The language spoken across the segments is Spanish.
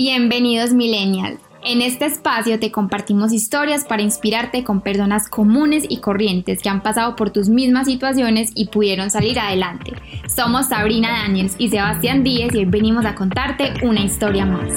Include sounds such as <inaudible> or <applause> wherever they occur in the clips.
Bienvenidos Millennial. En este espacio te compartimos historias para inspirarte con personas comunes y corrientes que han pasado por tus mismas situaciones y pudieron salir adelante. Somos Sabrina Daniels y Sebastián Díez y hoy venimos a contarte una historia más.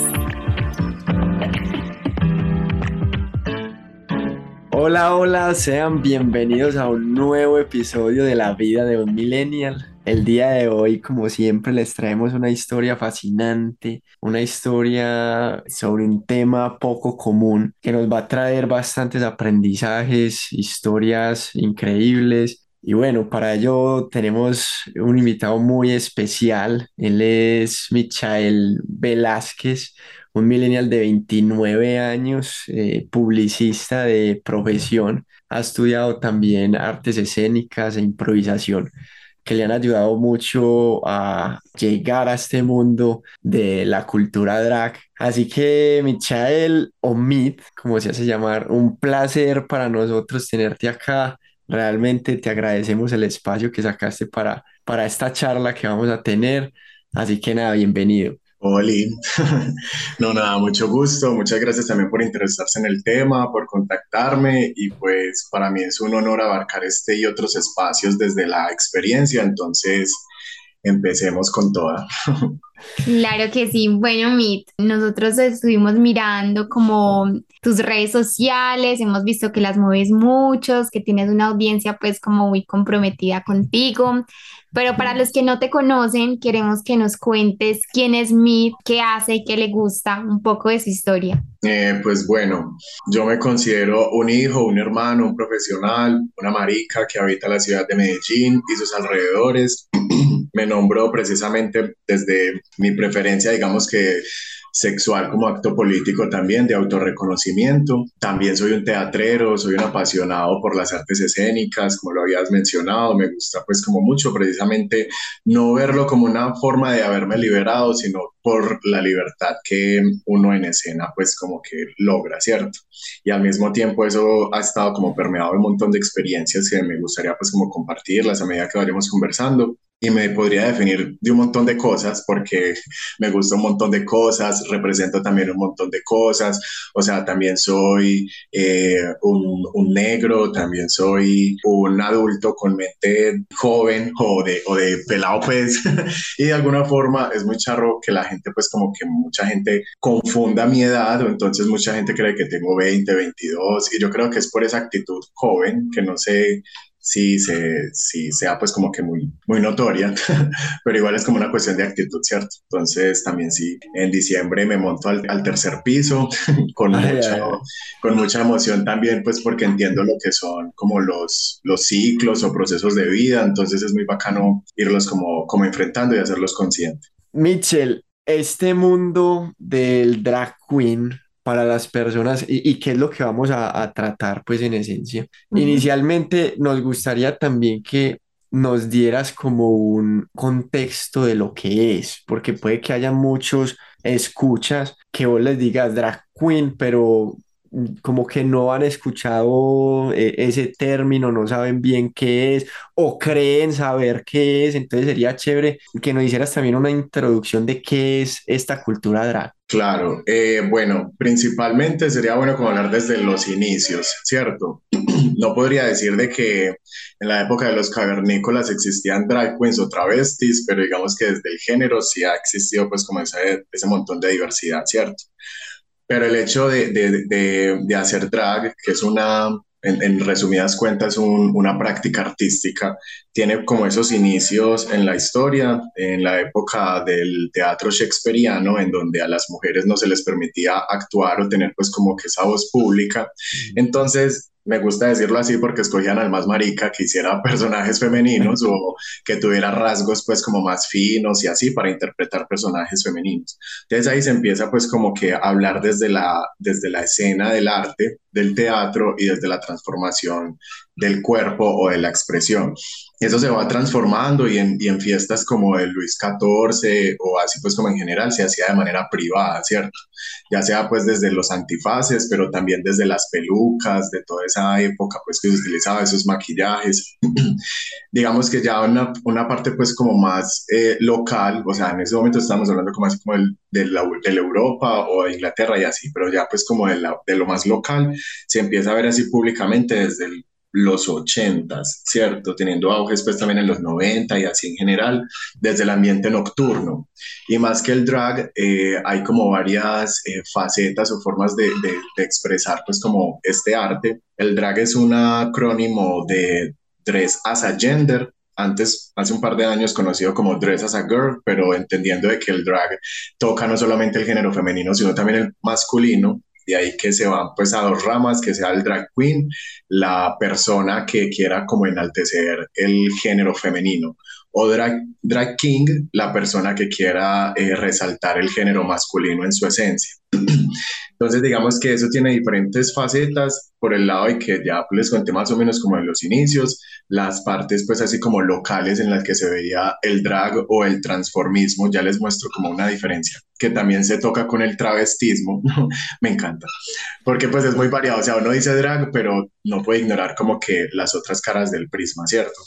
Hola, hola, sean bienvenidos a un nuevo episodio de la vida de un millennial. El día de hoy, como siempre, les traemos una historia fascinante, una historia sobre un tema poco común que nos va a traer bastantes aprendizajes, historias increíbles. Y bueno, para ello tenemos un invitado muy especial. Él es Michael Velázquez, un millennial de 29 años, eh, publicista de profesión. Ha estudiado también artes escénicas e improvisación que le han ayudado mucho a llegar a este mundo de la cultura drag. Así que, Michael o como se hace llamar, un placer para nosotros tenerte acá. Realmente te agradecemos el espacio que sacaste para, para esta charla que vamos a tener. Así que nada, bienvenido. Hola, <laughs> no nada, mucho gusto, muchas gracias también por interesarse en el tema, por contactarme y pues para mí es un honor abarcar este y otros espacios desde la experiencia, entonces empecemos con toda. <laughs> Claro que sí. Bueno, Mit, nosotros estuvimos mirando como tus redes sociales, hemos visto que las mueves muchos, que tienes una audiencia pues como muy comprometida contigo. Pero para los que no te conocen, queremos que nos cuentes quién es Mit, qué hace qué le gusta, un poco de su historia. Eh, pues bueno, yo me considero un hijo, un hermano, un profesional, una marica que habita la ciudad de Medellín y sus alrededores. <clears throat> me nombro precisamente desde mi preferencia, digamos que sexual como acto político también, de autorreconocimiento. También soy un teatrero, soy un apasionado por las artes escénicas, como lo habías mencionado, me gusta pues como mucho precisamente no verlo como una forma de haberme liberado, sino por la libertad que uno en escena pues como que logra, ¿cierto? Y al mismo tiempo eso ha estado como permeado de un montón de experiencias que me gustaría pues como compartirlas a medida que vayamos conversando y me podría definir de un montón de cosas porque me gusta un montón de cosas, represento también un montón de cosas, o sea, también soy eh, un, un, negro, también soy un adulto con mente joven o de, o de pelado pues, <laughs> y de alguna forma es muy charro que la gente pues como que mucha gente confunda mi edad o entonces mucha gente cree que tengo 20, 22 y yo creo que es por esa actitud joven que no sé sí, se, sí sea pues como que muy, muy notoria, <laughs> pero igual es como una cuestión de actitud, ¿cierto? Entonces también sí, en diciembre me monto al, al tercer piso <laughs> con, mucha, con mucha emoción también, pues porque entiendo lo que son como los, los ciclos o procesos de vida, entonces es muy bacano irlos como, como enfrentando y hacerlos conscientes. Mitchell, este mundo del drag queen para las personas y, qué es lo que vamos a, tratar pues en esencia. Inicialmente nos gustaría también que nos dieras como un contexto de lo que es, porque puede que haya muchos escuchas que vos les digas drag queen, pero como que no han escuchado eh, ese término, no saben bien qué es o creen saber qué es, entonces sería chévere que nos hicieras también una introducción de qué es esta cultura drag. Claro, eh, bueno, principalmente sería bueno como hablar desde los inicios, ¿cierto? <clears throat> No podría decir de que en la época de los cavernícolas existían drag queens o travestis, pero digamos que desde el género sí ha existido pues como ese, ese montón de diversidad, ¿cierto? Pero el hecho de, de, de, hacer drag, que es una, en, resumidas cuentas, una práctica artística, tiene como esos inicios en la historia, en la época del teatro shakespeariano, en donde a las mujeres no se les permitía actuar o tener pues como que esa voz pública. Entonces, me gusta decirlo así porque escogían al más marica que hiciera <laughs> personajes femeninos o que tuviera rasgos pues como más finos y así para interpretar personajes femeninos. Entonces ahí se empieza pues como que hablar desde la, desde la escena del arte, del teatro y desde la transformación del cuerpo o de la expresión. Eso se va transformando y en, y en fiestas como el Luis XIV o así pues como en general se hacía de manera privada, ¿cierto? Ya sea pues desde los antifaces, pero también desde las pelucas, de toda esa época pues que se utilizaba esos maquillajes. <clears throat> Digamos que ya una, una parte pues como más eh, local, o sea, en ese momento estamos hablando como así como el, de, la, de Europa o de Inglaterra y así, pero ya pues como de, la, de lo más local se empieza a ver así públicamente desde el los ochentas, ¿cierto? Teniendo auge después también en los 90 y así en general, desde el ambiente nocturno. Y más que el drag, eh, hay como varias eh, facetas o formas de, de, expresar pues como este arte. El drag es un acrónimo de Dress as a Gender, antes, hace un par de años conocido como Dress as a Girl, pero entendiendo de que el drag toca no solamente el género femenino, sino también el masculino, de ahí que se van pues a dos ramas, que sea el drag queen, la persona que quiera como enaltecer el género femenino, o drag, drag king, la persona que quiera eh, resaltar el género masculino en su esencia. <clears throat> Entonces, digamos que eso tiene diferentes facetas por el lado de que ya les conté más o menos como en los inicios, las partes pues así como locales en las que se veía el drag o el transformismo, ya les muestro como una diferencia que también se toca con el travestismo, <laughs> me encanta, porque pues es muy variado, o sea, uno dice drag, pero no puede ignorar como que las otras caras del prisma, ¿cierto?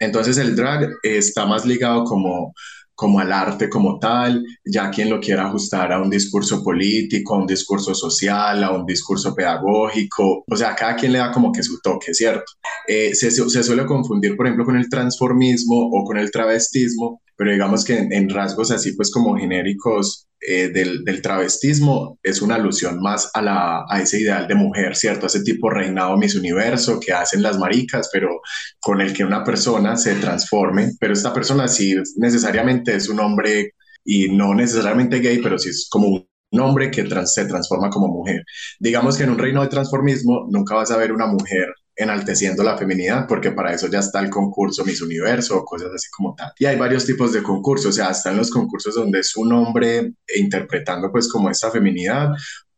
Entonces el drag está más ligado como como al arte como tal, ya quien lo quiera ajustar a un discurso político, a un discurso social, a un discurso pedagógico, o sea, cada quien le da como que su toque, ¿cierto? Eh, se, se, suele confundir, por ejemplo, con el transformismo o con el travestismo, pero digamos que en, rasgos así pues como genéricos eh, del, del, travestismo es una alusión más a, la, a ese ideal de mujer, ¿cierto? A ese tipo reinado Miss Universo que hacen las maricas, pero con el que una persona se transforme, pero esta persona sí necesariamente es un hombre y no necesariamente gay, pero sí es como un hombre que se transforma como mujer. Digamos que en un reino de transformismo nunca vas a ver una mujer enalteciendo la feminidad, porque para eso ya está el concurso Miss Universo o cosas así como tal. Y hay varios tipos de concursos, o sea, están los concursos donde es un hombre interpretando pues como esta feminidad,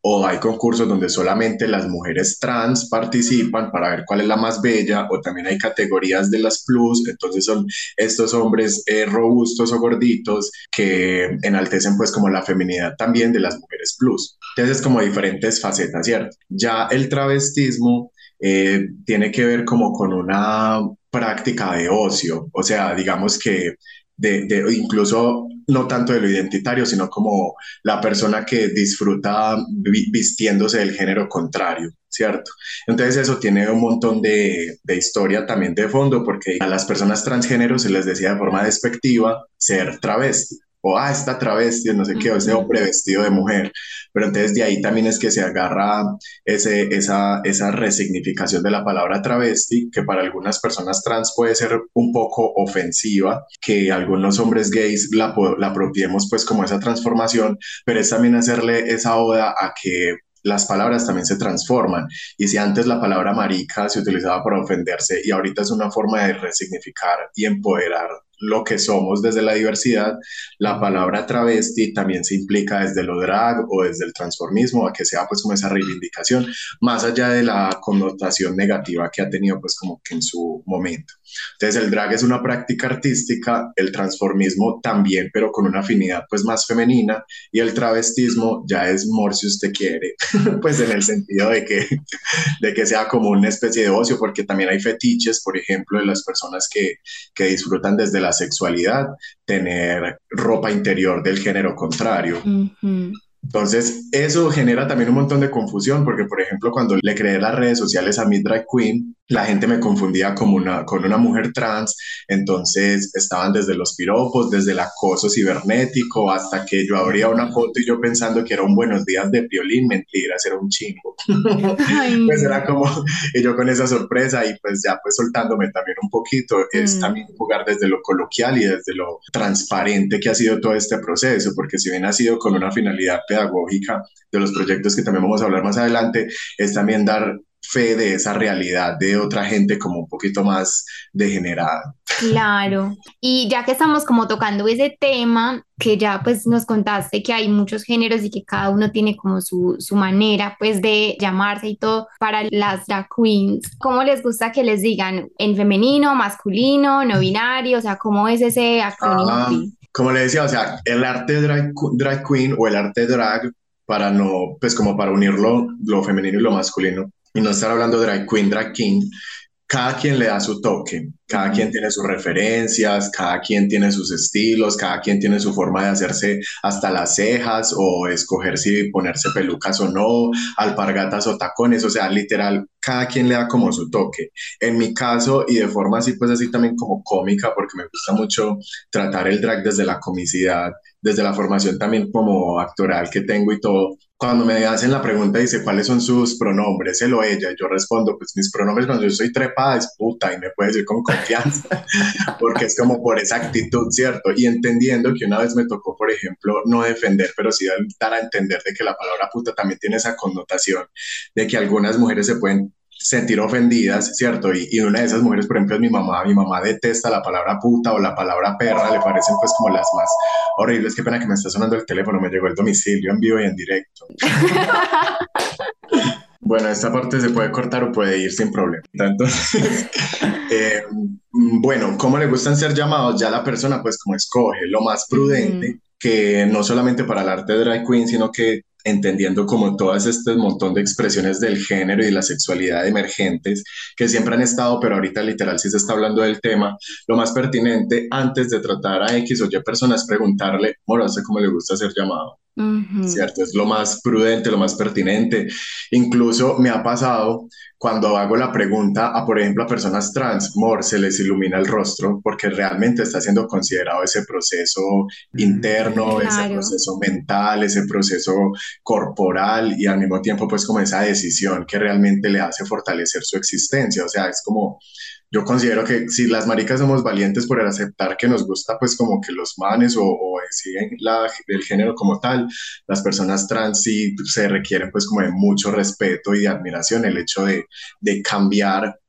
o hay concursos donde solamente las mujeres trans participan para ver cuál es la más bella, o también hay categorías de las plus, entonces son estos hombres eh, robustos o gorditos que enaltecen pues como la feminidad también de las mujeres plus. Entonces es como diferentes facetas, ¿cierto? Ya el travestismo eh, tiene que ver como con una práctica de ocio, o sea, digamos que de, incluso no tanto de lo identitario, sino como la persona que disfruta vistiéndose del género contrario, ¿cierto? Entonces eso tiene un montón de, de, historia también de fondo, porque a las personas transgénero se les decía de forma despectiva ser travesti o ah, esta travesti, no sé qué, o ese hombre vestido de mujer. Pero entonces de ahí también es que se agarra ese, esa, esa resignificación de la palabra travesti, que para algunas personas trans puede ser un poco ofensiva, que algunos hombres gays la, la apropiemos pues como esa transformación, pero es también hacerle esa oda a que las palabras también se transforman. Y si antes la palabra marica se utilizaba para ofenderse y ahorita es una forma de resignificar y empoderar lo que somos desde la diversidad, la palabra travesti también se implica desde lo drag o desde el transformismo, a que sea pues como esa reivindicación, más allá de la connotación negativa que ha tenido pues como que en su momento. Entonces el drag es una práctica artística, el transformismo también, pero con una afinidad pues más femenina y el travestismo ya es more si usted quiere, <laughs> pues en el sentido de que, de que sea como una especie de ocio, porque también hay fetiches, por ejemplo, de las personas que, que disfrutan desde la sexualidad, tener ropa interior del género contrario. Entonces, eso genera también un montón de confusión, porque, por ejemplo, cuando le creé las redes sociales a mi drag queen, la gente me confundía como una, con una mujer trans, entonces estaban desde los piropos, desde el acoso cibernético, hasta que yo abría una foto y yo pensando que era un buenos días de violín, mentiras, era un chingo. <laughs> pues era como, y yo con esa sorpresa y pues ya pues soltándome también un poquito, es mm. también jugar desde lo coloquial y desde lo transparente que ha sido todo este proceso, porque si bien ha sido con una finalidad pedagógica de los proyectos que también vamos a hablar más adelante, es también dar fe de esa realidad de otra gente como un poquito más degenerada. Claro, y ya que estamos como tocando ese tema, que ya pues nos contaste que hay muchos géneros y que cada uno tiene como su, su manera pues de llamarse y todo, para las drag queens, ¿cómo les gusta que les digan en femenino, masculino, no binario? O sea, ¿cómo es ese acrónimo? Ah, como le decía, o sea, el arte drag, drag queen o el arte drag, para no, pues como para unirlo lo femenino y lo masculino, y no estar hablando de drag queen, drag king, cada quien le da su toque, cada quien tiene sus referencias, cada quien tiene sus estilos, cada quien tiene su forma de hacerse hasta las cejas o escoger si ponerse pelucas o no, alpargatas o tacones, o sea, literal, cada quien le da como su toque. En mi caso, y de forma así, pues así también como cómica, porque me gusta mucho tratar el drag desde la comicidad, desde la formación también como actoral que tengo y todo, cuando me hacen la pregunta, dice, ¿cuáles son sus pronombres? Él o ella. Yo respondo, pues mis pronombres cuando yo soy trepada es puta y me puede decir con confianza, <laughs> porque es como por esa actitud, ¿cierto? Y entendiendo que una vez me tocó, por ejemplo, no defender, pero sí dar a entender de que la palabra puta también tiene esa connotación de que algunas mujeres se pueden sentir ofendidas, ¿cierto? Y, y, una de esas mujeres, por ejemplo, es mi mamá. Mi mamá detesta la palabra puta o la palabra perra, le parecen pues como las más horribles. Qué pena que me está sonando el teléfono, me llegó el domicilio en vivo y en directo. <laughs> bueno, esta parte se puede cortar o puede ir sin problema. Entonces, <laughs> eh, bueno, ¿cómo le gustan ser llamados? Ya la persona pues como escoge lo más prudente. que no solamente para el arte de drag queen, sino que entendiendo como todas este montón de expresiones del género y la sexualidad emergentes que siempre han estado, pero ahorita literal si se está hablando del tema, lo más pertinente antes de tratar a X o Y personas preguntarle, moro, cómo le gusta ser llamado? ¿Cierto? Es lo más prudente, lo más pertinente. Incluso me ha pasado cuando hago la pregunta a, por ejemplo, a personas trans, Mor, se les ilumina el rostro porque realmente está siendo considerado ese proceso interno, ese proceso mental, ese proceso corporal y al mismo tiempo pues como esa decisión que realmente le hace fortalecer su existencia. O sea, es como yo considero que si las maricas somos valientes por aceptar que nos gusta pues como que los manes o, o siguen la, el género como tal, las personas trans sí se requieren pues como de mucho respeto y de admiración el hecho de, de cambiar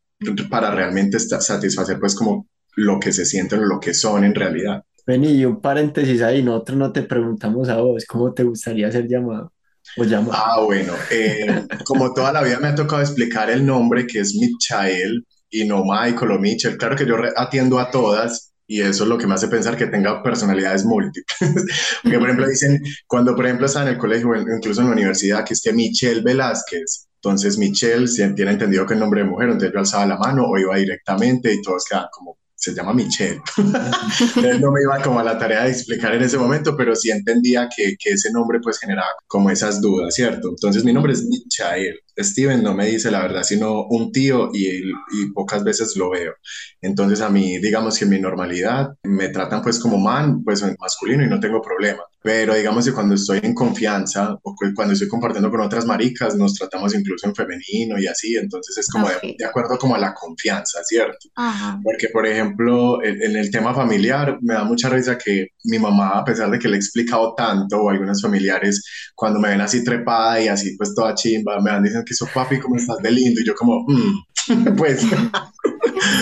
para realmente satisfacer pues como lo que se sienten o lo que son en realidad. Vení, un paréntesis ahí, nosotros no te preguntamos a vos, ¿cómo te gustaría ser llamado? O llamado? Ah, bueno, eh, como toda la vida me ha tocado explicar el nombre que es Michael, y no Michael o Mitchell. Claro que yo atiendo a todas y eso es lo que me hace pensar que tenga personalidades múltiples. <laughs> Porque, por ejemplo, dicen, cuando, por ejemplo, estaba en el colegio, incluso en la universidad, que es que Michelle Velázquez, entonces Michelle si tiene entendido que el nombre de mujer, entonces yo alzaba la mano o iba directamente y todos quedaban como, se llama Michelle. <laughs> no me iba como a la tarea de explicar en ese momento, pero sí entendía que, que, ese nombre pues generaba como esas dudas, ¿cierto? Entonces mi nombre es Michael. Steven no me dice la verdad, sino un tío y, y, pocas veces lo veo. Entonces a mí, digamos que en mi normalidad me tratan pues como man, pues masculino y no tengo problema. Pero digamos que cuando estoy en confianza o cuando estoy compartiendo con otras maricas, nos tratamos incluso en femenino y así. Entonces es como de, de, acuerdo como a la confianza, ¿cierto? Ajá. Porque por ejemplo, en, en el tema familiar me da mucha risa que mi mamá, a pesar de que le he explicado tanto, o algunos familiares, cuando me ven así trepada y así pues toda chimba, me van diciendo que eso papi, ¿cómo estás de lindo? Y yo como, mm, <laughs> pues,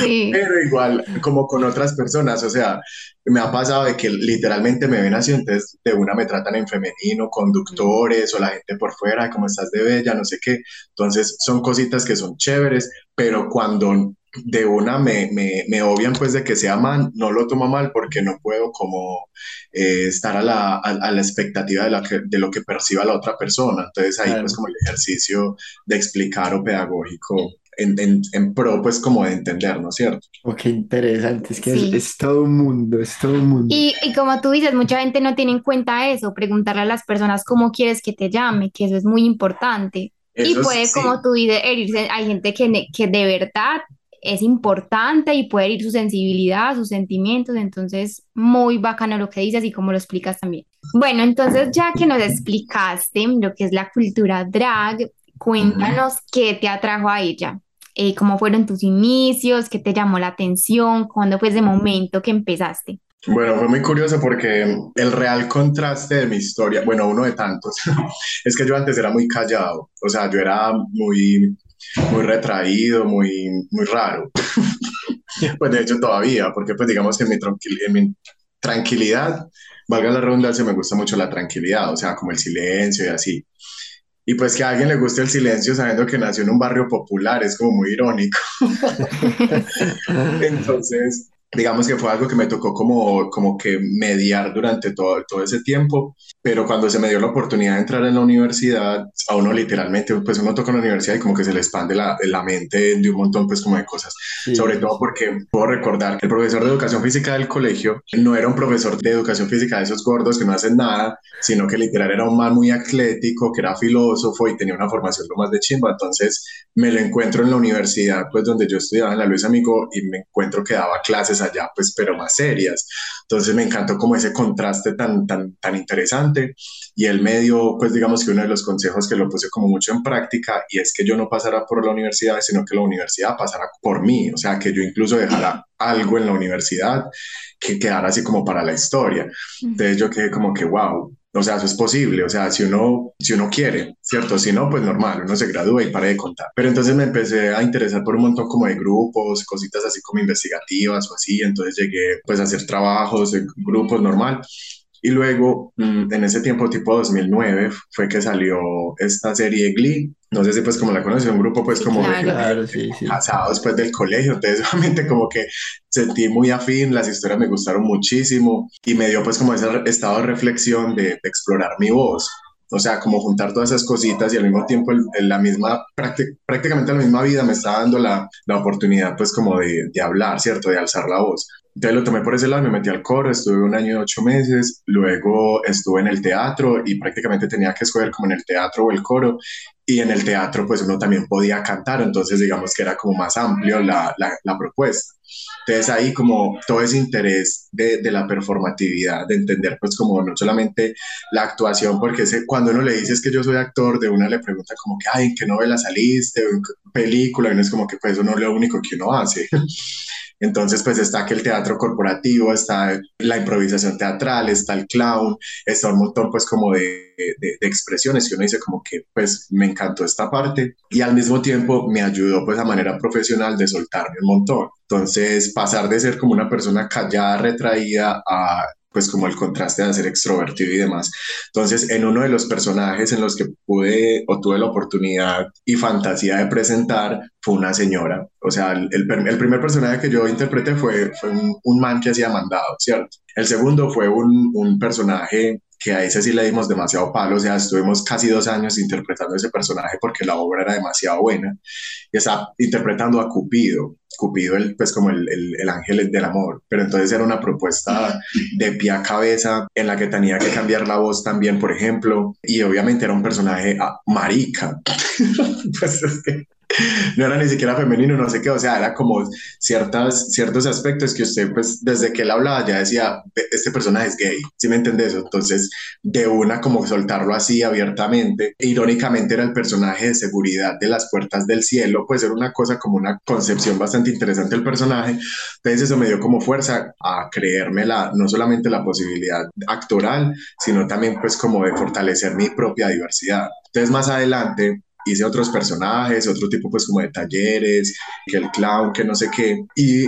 sí. pero igual, como con otras personas, o sea, me ha pasado de que literalmente me ven así, entonces de una me tratan en femenino, conductores o la gente por fuera, como estás de bella, no sé qué. Entonces son cositas que son chéveres, pero cuando de una me, me, me, obvian pues de que sea man, no lo tomo mal porque no puedo como eh, estar a la, a, la expectativa de, la que, de lo que perciba la otra persona. Entonces ahí pues como el ejercicio de explicar o pedagógico en, en, en, pro, pues como de entender, ¿no es cierto? Oh, qué interesante, es que es, es, todo un mundo, es todo un mundo. Y, y, como tú dices, mucha gente no tiene en cuenta eso, preguntarle a las personas cómo quieres que te llame, que eso es muy importante. Eso y puede, sí. como tú dices, herirse, hay gente que, que de verdad es importante y puede herir su sensibilidad, sus sentimientos, entonces muy bacano lo que dices y cómo lo explicas también. Bueno, entonces ya que nos explicaste lo que es la cultura drag, cuéntanos qué te atrajo a ella, eh, cómo fueron tus inicios, qué te llamó la atención, cuándo fue ese momento que empezaste. Bueno, fue muy curioso porque el real contraste de mi historia, bueno, uno de tantos, <laughs> es que yo antes era muy callado, o sea, yo era muy muy retraído, muy, muy raro. <laughs> pues de hecho todavía, porque pues digamos que mi, en mi tranquilidad, valga la redundancia, me gusta mucho la tranquilidad, o sea, como el silencio y así. Y pues que a alguien le guste el silencio sabiendo que nació en un barrio popular es como muy irónico. <laughs> Entonces, digamos que fue algo que me tocó como, como que mediar durante todo, todo ese tiempo, pero cuando se me dio la oportunidad de entrar en la universidad, a uno literalmente, pues uno toca en la universidad y como que se le expande la, la mente de un montón pues como de cosas, sobre todo porque puedo recordar que el profesor de educación física del colegio no era un profesor de educación física de esos gordos que no hacen nada, sino que literal era un man muy atlético, que era filósofo y tenía una formación lo más de chimba, entonces me lo encuentro en la universidad, pues donde yo estudiaba en la Luis Amigo y me encuentro que daba clases allá, pues, pero más serias. Entonces me encantó como ese contraste tan, tan, tan interesante y el medio, pues digamos que uno de los consejos que lo puse como mucho en práctica y es que yo no pasara por la universidad, sino que la universidad pasara por mí, o sea, que yo incluso dejara algo en la universidad que quedara así como para la historia. Entonces yo quedé como que, wow, o sea, eso es posible, o sea, si uno, si uno quiere, ¿cierto? Si no, pues normal, uno se gradúa y para de contar. Pero entonces me empecé a interesar por un montón como de grupos, cositas así como investigativas o así, entonces llegué pues a hacer trabajos grupos normal. Y luego, mm, en ese tiempo, tipo 2009, fue que salió esta serie Glee. No sé si pues como la conocí, un grupo pues como claro, sí, sí. pasado después del colegio. Entonces, <laughs> obviamente como que sentí muy afín, las historias me gustaron muchísimo y me dio pues como ese estado de reflexión de, explorar mi voz. O sea, como juntar todas esas cositas y al mismo tiempo en la misma, prácticamente la misma vida me está dando la, la oportunidad pues como de, de hablar, ¿cierto? De alzar la voz. Entonces lo tomé por ese lado, me metí al coro, estuve un año y ocho meses, luego estuve en el teatro y prácticamente tenía que escoger como en el teatro o el coro y en el teatro pues uno también podía cantar, entonces digamos que era como más amplio la, la, propuesta. Entonces ahí como todo ese interés de, de, la performatividad, de entender pues como no solamente la actuación, porque cuando uno le dice es que yo soy actor, de una le pregunta como que, ay, ¿en qué novela saliste? ¿En qué película? Y uno es como que pues eso no es lo único que uno hace. Entonces, pues está que el teatro corporativo, está la improvisación teatral, está el clown, está un montón pues como de, de, expresiones que uno dice como que pues me encantó esta parte y al mismo tiempo me ayudó pues a manera profesional de soltarme un montón. Entonces, pasar de ser como una persona callada, retraída a pues como el contraste de ser extrovertido y demás. Entonces, en uno de los personajes en los que pude o tuve la oportunidad y fantasía de presentar fue una señora. O sea, el, el, primer personaje que yo interpreté fue, fue un, un, man que hacía mandado, ¿cierto? El segundo fue un, un personaje que a ese sí le dimos demasiado palo, o sea, estuvimos casi dos años interpretando ese personaje porque la obra era demasiado buena, y está interpretando a Cupido, Cupido el, pues como el, el, el, ángel del amor, pero entonces era una propuesta de pie a cabeza en la que tenía que cambiar la voz también, por ejemplo, y obviamente era un personaje ah, marica, <laughs> pues es que <laughs> no era ni siquiera femenino, no sé qué, o sea, era como ciertas, ciertos aspectos que usted, pues, desde que él hablaba ya decía, este personaje es gay, ¿sí me entiendes? Entonces, de una como soltarlo así abiertamente, irónicamente era el personaje de seguridad de las puertas del cielo, pues era una cosa como una concepción bastante interesante del personaje, entonces eso me dio como fuerza a creerme la, no solamente la posibilidad actoral, sino también pues como de fortalecer mi propia diversidad. Entonces más adelante hice otros personajes, otro tipo pues como de talleres, que el clown, que no sé qué, y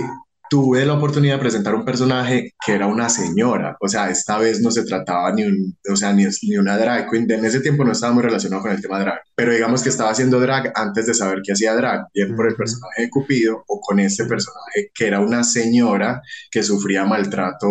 tuve la oportunidad de presentar un personaje que era una señora, o sea, esta vez no se trataba ni, un, o sea, ni, ni una drag queen, en ese tiempo no estaba muy relacionado con el tema drag, pero digamos que estaba haciendo drag antes de saber que hacía drag, bien por el personaje de Cupido o con este personaje que era una señora que sufría maltrato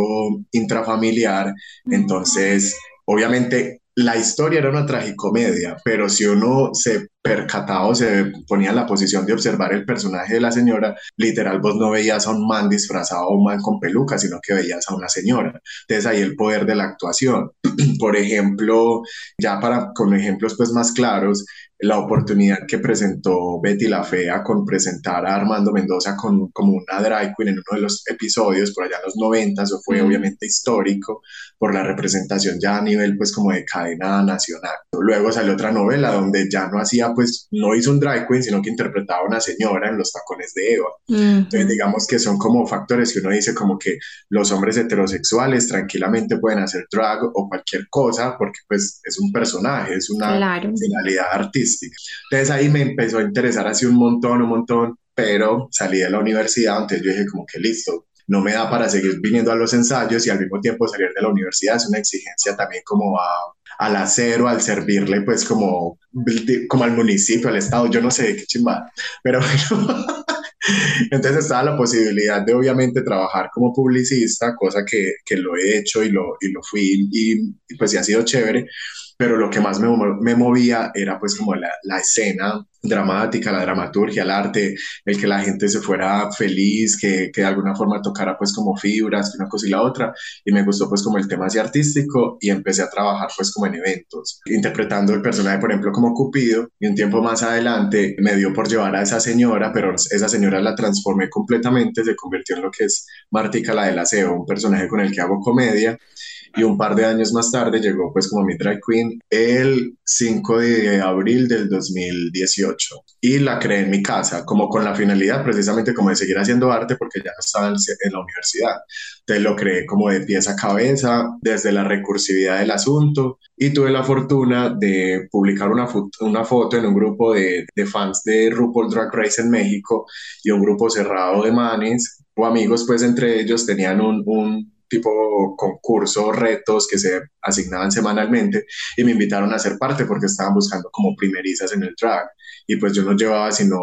intrafamiliar, entonces obviamente la historia era una tragicomedia, pero si uno se percataba o se ponía en la posición de observar el personaje de la señora, literal vos no veías a un man disfrazado o un man con peluca, sino que veías a una señora. Entonces ahí el poder de la actuación. <clears throat> Por ejemplo, ya para con ejemplos pues más claros, la oportunidad que presentó Betty la Fea con presentar a Armando Mendoza con, como una drag queen en uno de los episodios por allá en los 90, eso fue obviamente histórico por la representación ya a nivel pues como de cadena nacional. Luego salió otra novela donde ya no hacía pues no hizo un drag queen, sino que interpretaba a una señora en los tacones de Eva. Entonces, digamos que son como factores que uno dice como que los hombres heterosexuales tranquilamente pueden hacer drag o cualquier cosa porque pues es un personaje, es una finalidad artística. Entonces ahí me empezó a interesar así un montón, un montón, pero salí de la universidad, entonces yo dije como que listo, no me da para seguir viniendo a los ensayos y al mismo tiempo salir de la universidad es una exigencia también como a, al acero, al servirle pues como, como al municipio, al estado, yo no sé qué chimba, pero bueno, <laughs> entonces estaba la posibilidad de obviamente trabajar como publicista, cosa que, que lo he hecho y lo, y lo fui y, y pues sí ha sido chévere, pero lo que más me, me movía era pues como la, la, escena dramática, la dramaturgia, el arte, el que la gente se fuera feliz, que, que, de alguna forma tocara pues como fibras, una cosa y la otra, y me gustó pues como el tema así artístico y empecé a trabajar pues como en eventos, interpretando el personaje por ejemplo como Cupido. Y un tiempo más adelante me dio por llevar a esa señora, pero esa señora la transformé completamente, se convirtió en lo que es Martica la del aseo, un personaje con el que hago comedia. Y un par de años más tarde llegó pues como mi drag queen el 5 de abril del 2018 y la creé en mi casa como con la finalidad precisamente como de seguir haciendo arte porque ya estaba en la universidad. Entonces lo creé como de pieza a cabeza desde la recursividad del asunto y tuve la fortuna de publicar una, foto en un grupo de, fans de RuPaul Drag Race en México y un grupo cerrado de manes o amigos pues entre ellos tenían un tipo concurso, retos que se asignaban semanalmente y me invitaron a ser parte porque estaban buscando como primerizas en el drag y pues yo no llevaba sino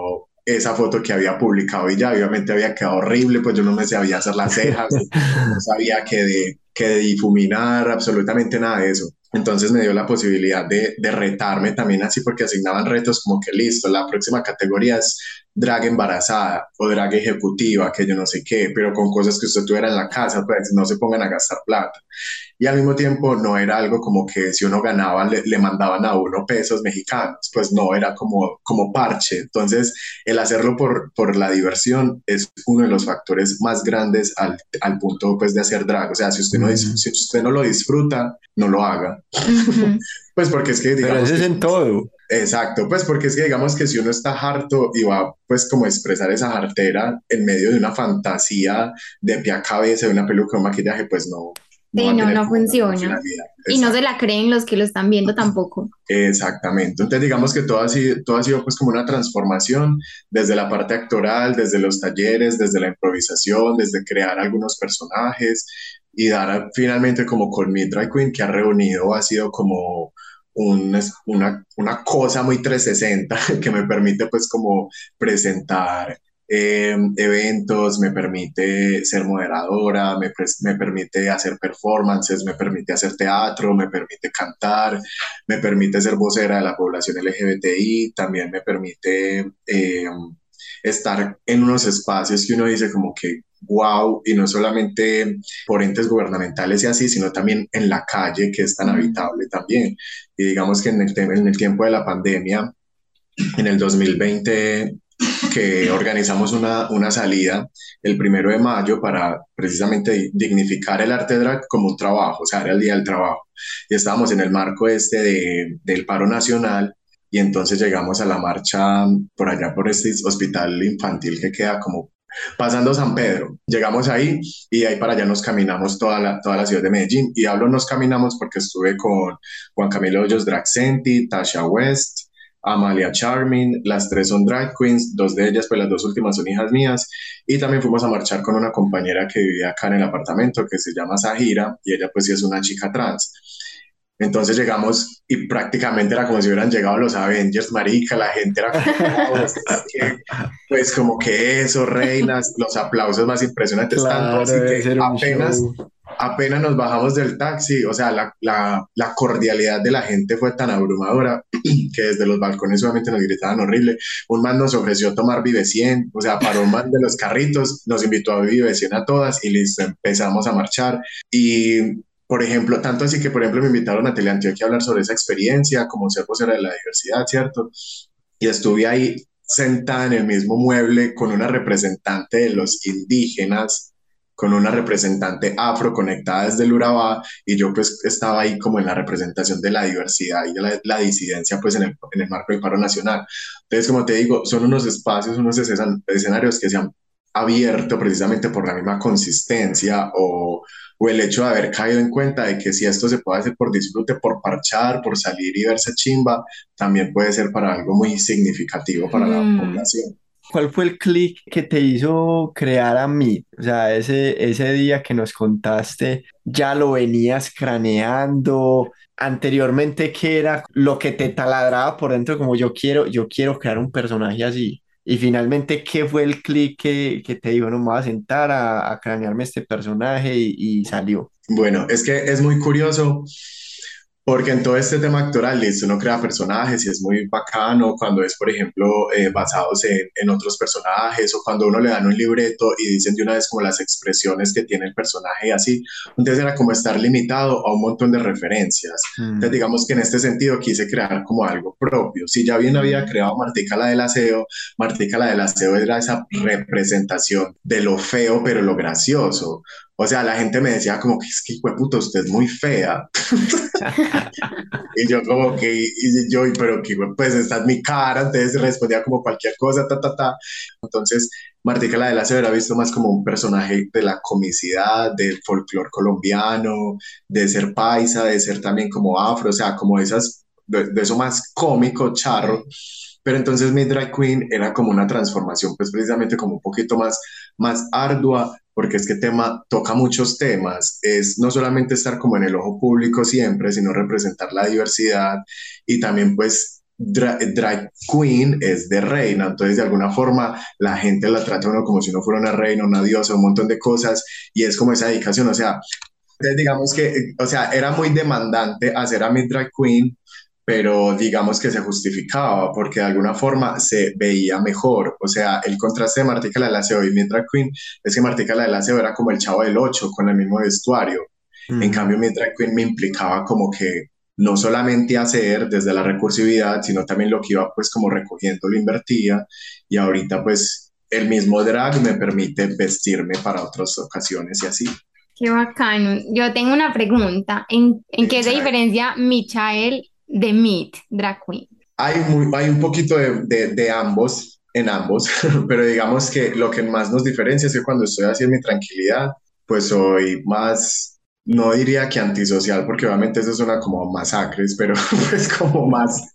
esa foto que había publicado y ya obviamente había quedado horrible, pues yo no me sabía hacer las cejas, no <laughs> sabía que de, que de difuminar, absolutamente nada de eso. Entonces me dio la posibilidad de, de, retarme también así porque asignaban retos como que listo, la próxima categoría es drag embarazada o drag ejecutiva, que yo no sé qué, pero con cosas que usted tuviera en la casa, pues no se pongan a gastar plata. Y al mismo tiempo no era algo como que si uno ganaba le, le mandaban a uno pesos mexicanos, pues no, era como, como parche. Entonces el hacerlo por, por la diversión es uno de los factores más grandes al, al punto pues de hacer drag. O sea, si usted, no, si usted no lo disfruta, no lo haga. <laughs> pues porque es que... Digamos, Pero eso es en todo. Exacto, pues porque es que digamos que si uno está harto y va pues como a expresar esa hartera en medio de una fantasía de pie a cabeza, de una peluca, un maquillaje, pues no. Sí, no, no, funciona. Y no se la creen los que lo están viendo tampoco. Exactamente. Entonces digamos que todo ha, sido, todo ha sido pues como una transformación desde la parte actoral, desde los talleres, desde la improvisación, desde crear algunos personajes y dar finalmente como con mi drag queen que ha reunido, ha sido como una, una cosa muy 360 <laughs> que me permite pues como presentar eh, eventos, me permite ser moderadora, me, me, permite hacer performances, me permite hacer teatro, me permite cantar, me permite ser vocera de la población LGBTI, también me permite eh, estar en unos espacios que uno dice como que wow, y no solamente por entes gubernamentales y así, sino también en la calle, que es tan habitable también. Y digamos que en el, en el tiempo de la pandemia, en el 2020, que organizamos una, una, salida el primero de mayo para precisamente dignificar el arte drag como un trabajo, o sea, era el día del trabajo. Y estábamos en el marco este de, del paro nacional y entonces llegamos a la marcha por allá por este hospital infantil que queda como pasando San Pedro. Llegamos ahí y ahí para allá nos caminamos toda la, toda la ciudad de Medellín. Y hablo nos caminamos porque estuve con Juan Camilo Hoyos Draxenti, Tasha West, Amalia Charming, las tres son drag queens, dos de ellas, pues las dos últimas son hijas mías, y también fuimos a marchar con una compañera que vivía acá en el apartamento que se llama Sahira, y ella pues sí es una chica trans. Entonces llegamos y prácticamente era como si hubieran llegado los Avengers, marica, la gente era como, pues como que eso, reinas, los aplausos más impresionantes, tanto así que apenas, apenas nos bajamos del taxi, o sea, la, la, la, cordialidad de la gente fue tan abrumadora <clears throat> que desde los balcones solamente nos gritaban horrible. Un man nos ofreció tomar Vive 100, o sea, paró un man de los carritos, nos invitó a Vive 100 a todas y listo, empezamos a marchar y por ejemplo, tanto así que, por ejemplo, me invitaron a Teleantioquia a hablar sobre esa experiencia, como ser vocera de la diversidad, ¿cierto? Y estuve ahí sentada en el mismo mueble con una representante de los indígenas con una representante afro conectada desde el Urabá y yo pues estaba ahí como en la representación de la diversidad y de la, la disidencia pues en el, en el marco del paro nacional. Entonces, como te digo, son unos espacios, unos escenarios que se han abierto precisamente por la misma consistencia o, o, el hecho de haber caído en cuenta de que si esto se puede hacer por disfrute, por parchar, por salir y verse chimba, también puede ser para algo muy significativo para la mm. población. ¿Cuál fue el clic que te hizo crear a mí? O sea, ese, ese día que nos contaste, ¿ya lo venías craneando? Anteriormente, ¿qué era lo que te taladraba por dentro? Como yo quiero, yo quiero crear un personaje así. Y finalmente, ¿qué fue el clic que, que, te dijo, no me voy a sentar a, a cranearme este personaje y, y salió? Bueno, es que es muy curioso porque en todo este tema actoral, listo, uno crea personajes y es muy bacano cuando es, por ejemplo, eh, basados en, en, otros personajes o cuando uno le dan un libreto y dicen de una vez como las expresiones que tiene el personaje y así. Entonces era como estar limitado a un montón de referencias. Mm. Entonces digamos que en este sentido quise crear como algo propio. Si ya bien había creado Martica la del aseo, Martica la del aseo era esa representación de lo feo pero lo gracioso. O sea, la gente me decía como que es que, puto, usted es muy fea. <laughs> y yo como que, y yo, pero que, pues esta es mi cara, entonces respondía como cualquier cosa, ta, ta, ta. Entonces, Martica la de la se hubiera visto más como un personaje de la comicidad, del folclore colombiano, de ser paisa, de ser también como afro, o sea, como esas, de, de eso más cómico, charro. Pero entonces mi drag queen era como una transformación, pues precisamente como un poquito más, más ardua, porque es que tema toca muchos temas, es no solamente estar como en el ojo público siempre, sino representar la diversidad y también pues drag queen es de reina, entonces de alguna forma la gente la trata uno como si no fuera una reina, una diosa, un montón de cosas y es como esa dedicación, o sea, digamos que, o sea, era muy demandante hacer a mi drag queen pero digamos que se justificaba porque de alguna forma se veía mejor. O sea, el contraste de Martica la Aseo y Mitra Queen es que Martica la Aseo era como el chavo del 8 con el mismo vestuario. En mm. cambio, Mitra Queen me implicaba como que no solamente hacer desde la recursividad, sino también lo que iba pues como recogiendo lo invertía y ahorita pues el mismo drag me permite vestirme para otras ocasiones y así. Qué bacano. Yo tengo una pregunta. ¿En, en qué se diferencia Michael de Meet Drag Queen? Hay, hay un poquito de, de, de, ambos, en ambos, <laughs> pero digamos que lo que más nos diferencia es que cuando estoy así en mi tranquilidad, pues soy más, no diría que antisocial, porque obviamente eso suena como masacres, pero <laughs> pues como más,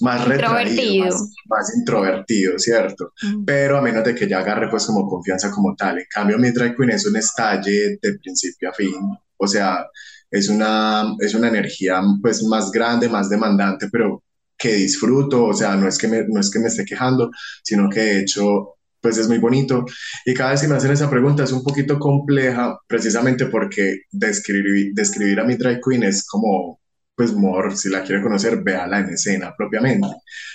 más retraído, más, más, introvertido, ¿cierto? Mm. Pero a menos de que ya agarre pues como confianza como tal. En cambio, mi drag queen es un estalle de principio a fin. O sea, es una, es una energía pues más grande, más demandante, pero que disfruto, o sea, no es que me, no es que me esté quejando, sino que de hecho pues es muy bonito. Y cada vez que me hacen esa pregunta es un poquito compleja, precisamente porque describir, describir a mi drag queen es como pues Mor, si la quiere conocer, véala en escena propiamente.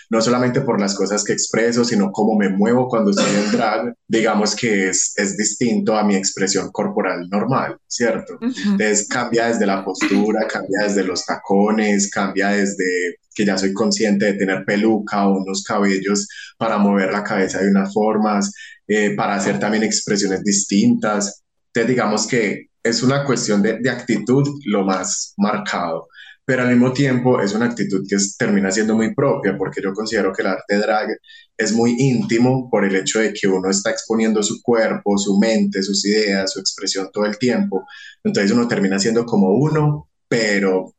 No solamente por las cosas que expreso, sino cómo me muevo cuando estoy en drag, digamos que es, es distinto a mi expresión corporal normal, ¿cierto? Entonces cambia desde la postura, cambia desde los tacones, cambia desde que ya soy consciente de tener peluca o unos cabellos para mover la cabeza de unas formas, eh, para hacer también expresiones distintas. Entonces digamos que es una cuestión de, de actitud lo más marcado pero al mismo tiempo es una actitud que termina siendo muy propia, porque yo considero que el arte drag es muy íntimo por el hecho de que uno está exponiendo su cuerpo, su mente, sus ideas, su expresión todo el tiempo. Entonces uno termina siendo como uno, pero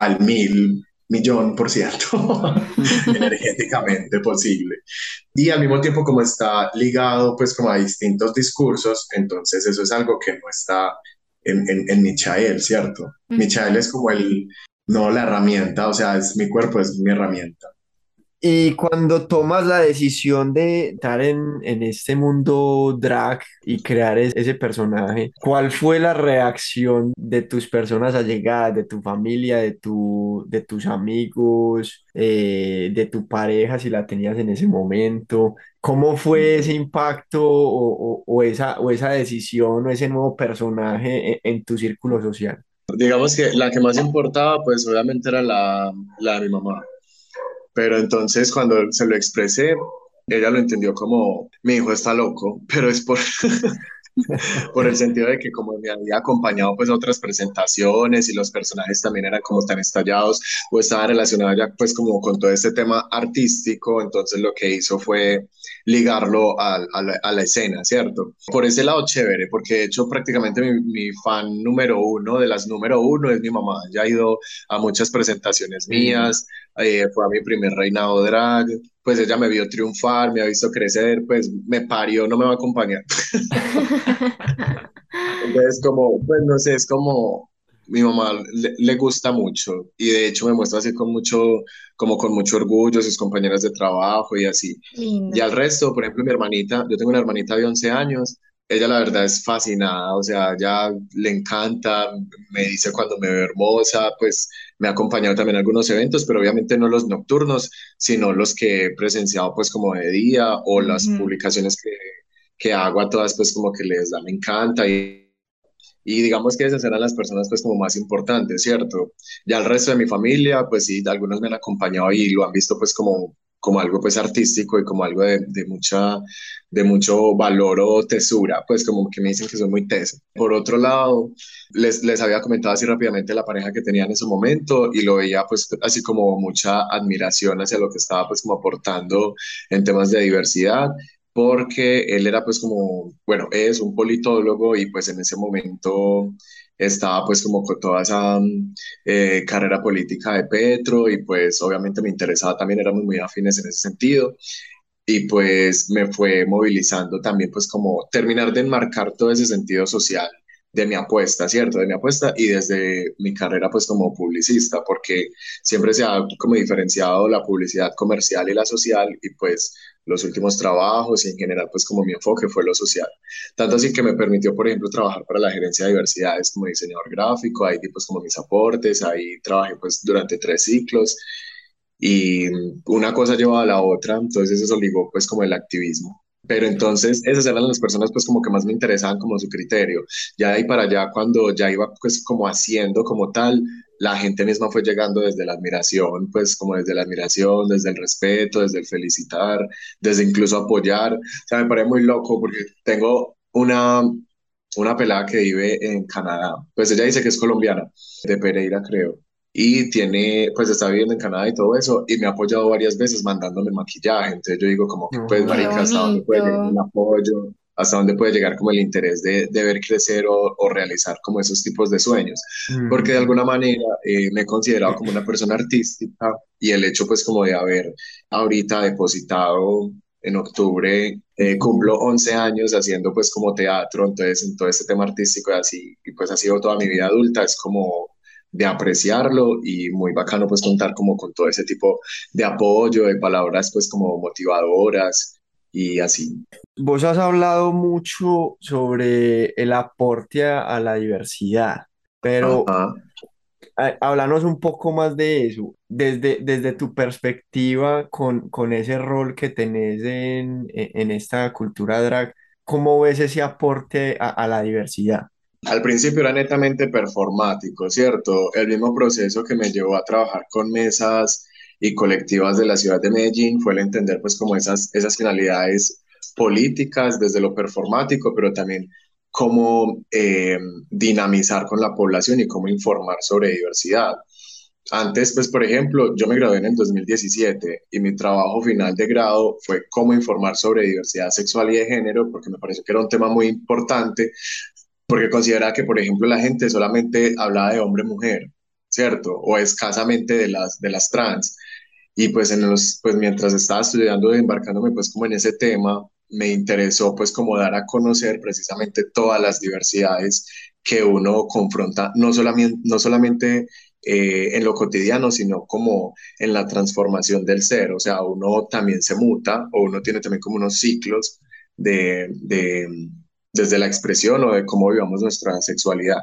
al mil, millón por ciento <laughs> energéticamente posible. Y al mismo tiempo como está ligado pues como a distintos discursos, entonces eso es algo que no está en, en, en Michael, ¿cierto? Michael es como el, no la herramienta, o sea, es mi cuerpo, es mi herramienta. Y cuando tomas la decisión de estar en, en este mundo drag y crear ese personaje, ¿cuál fue la reacción de tus personas allegadas, de tu familia, de, tu, de tus amigos, eh, de tu pareja, si la tenías en ese momento? ¿Cómo fue ese impacto o, o, o esa, o esa decisión o ese nuevo personaje en, en tu círculo social? Digamos que la que más importaba, pues obviamente era la, la de mi mamá. Pero entonces cuando se lo expresé, ella lo entendió como mi hijo está loco, pero es por, <laughs> <laughs> por el sentido de que como me había acompañado pues a otras presentaciones y los personajes también eran como tan estallados o estaba relacionado ya pues como con todo este tema artístico, entonces lo que hizo fue ligarlo a, a, la, escena, ¿cierto? Por ese lado chévere, porque de hecho prácticamente mi, mi, fan número uno de las número uno es mi mamá, ya ha ido a muchas presentaciones mías, eh, fue a mi primer reinado drag, pues ella me vio triunfar, me ha visto crecer, pues me parió, no me va a acompañar. <laughs> Entonces, como, pues no sé, es como mi mamá le, gusta mucho y de hecho me muestra así con mucho, como con mucho orgullo sus compañeras de trabajo y así. Y al resto, por ejemplo, mi hermanita, yo tengo una hermanita de 11 años, ella la verdad es fascinada, o sea, ya le encanta, me dice cuando me ve hermosa, pues me ha acompañado también a algunos eventos, pero obviamente no los nocturnos, sino los que he presenciado pues como de día o las publicaciones que, que hago a todas pues como que les da, me encanta y y digamos que esas eran las personas pues como más importantes, ¿cierto? Ya el resto de mi familia, pues sí, algunos me han acompañado y lo han visto pues como, como algo pues artístico y como algo de, de mucha, de mucho valor o tesura, pues como que me dicen que soy muy teso. Por otro lado, les, les había comentado así rápidamente la pareja que tenía en ese momento y lo veía pues así como mucha admiración hacia lo que estaba pues como aportando en temas de diversidad porque él era pues como, bueno, es un politólogo y pues en ese momento estaba pues como con toda esa eh, carrera política de Petro y pues obviamente me interesaba también, éramos muy afines en ese sentido. Y pues me fue movilizando también pues como terminar de enmarcar todo ese sentido social de mi apuesta, ¿cierto? De mi apuesta y desde mi carrera pues como publicista, porque siempre se ha como diferenciado la publicidad comercial y la social y pues los últimos trabajos y en general pues como mi enfoque fue lo social. Tanto así que me permitió, por ejemplo, trabajar para la gerencia de diversidades como diseñador gráfico, ahí pues como mis aportes, ahí trabajé pues durante tres ciclos y una cosa llevaba a la otra, entonces eso ligó pues como el activismo. Pero entonces esas eran las personas pues como que más me interesaban como su criterio. Ya de ahí para allá cuando ya iba pues como haciendo como tal, la gente misma fue llegando desde la admiración, pues como desde la admiración, desde el respeto, desde el felicitar, desde incluso apoyar. O sea, me parece muy loco porque tengo una, una pelada que vive en Canadá, pues ella dice que es colombiana, de Pereira creo, y tiene, pues está viviendo en Canadá y todo eso, y me ha apoyado varias veces mandándome maquillaje, entonces yo digo como, pues marica, hasta dónde puede llegar el apoyo, hasta dónde puede llegar como el interés de, de ver crecer o, o, realizar como esos tipos de sueños, porque de alguna manera eh, me he considerado como una persona artística y el hecho pues como de haber ahorita depositado en octubre eh, cumplo 11 años haciendo pues como teatro, entonces en todo este tema artístico y así, y pues ha sido toda mi vida adulta, es como de apreciarlo y muy bacano pues contar como con todo ese tipo de apoyo, de palabras pues como motivadoras y así. Vos has hablado mucho sobre el aporte a, la diversidad, pero háblanos un poco más de eso, desde, desde tu perspectiva con, con ese rol que tenés en, en esta cultura drag, ¿cómo ves ese aporte a, a la diversidad? Al principio era netamente performático, ¿cierto? El mismo proceso que me llevó a trabajar con mesas y colectivas de la ciudad de Medellín fue el entender pues como esas, esas finalidades políticas desde lo performático, pero también cómo eh, dinamizar con la población y cómo informar sobre diversidad. Antes, pues, por ejemplo, yo me gradué en el 2017 y mi trabajo final de grado fue cómo informar sobre diversidad sexual y de género, porque me pareció que era un tema muy importante, porque consideraba que, por ejemplo, la gente solamente hablaba de hombre-mujer, ¿cierto? O escasamente de las, de las trans. Y pues, en los, pues mientras estaba estudiando y embarcándome pues como en ese tema, me interesó pues como dar a conocer precisamente todas las diversidades que uno confronta, no solamente, no solamente eh, en lo cotidiano, sino como en la transformación del ser. O sea, uno también se muta o uno tiene también como unos ciclos de, de desde la expresión o de cómo vivamos nuestra sexualidad.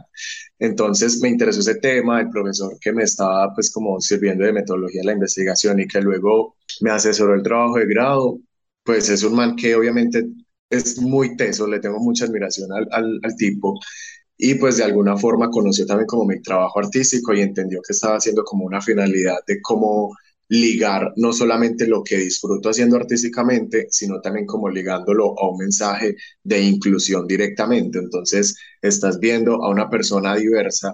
Entonces me interesó ese tema, el profesor que me estaba pues como sirviendo de metodología de la investigación y que luego me asesoró el trabajo de grado, pues es un man que obviamente es muy teso, le tengo mucha admiración al, al, al tipo y pues de alguna forma conoció también como mi trabajo artístico y entendió que estaba haciendo como una finalidad de cómo ligar no solamente lo que disfruto haciendo artísticamente, sino también como ligándolo a un mensaje de inclusión directamente. Entonces, estás viendo a una persona diversa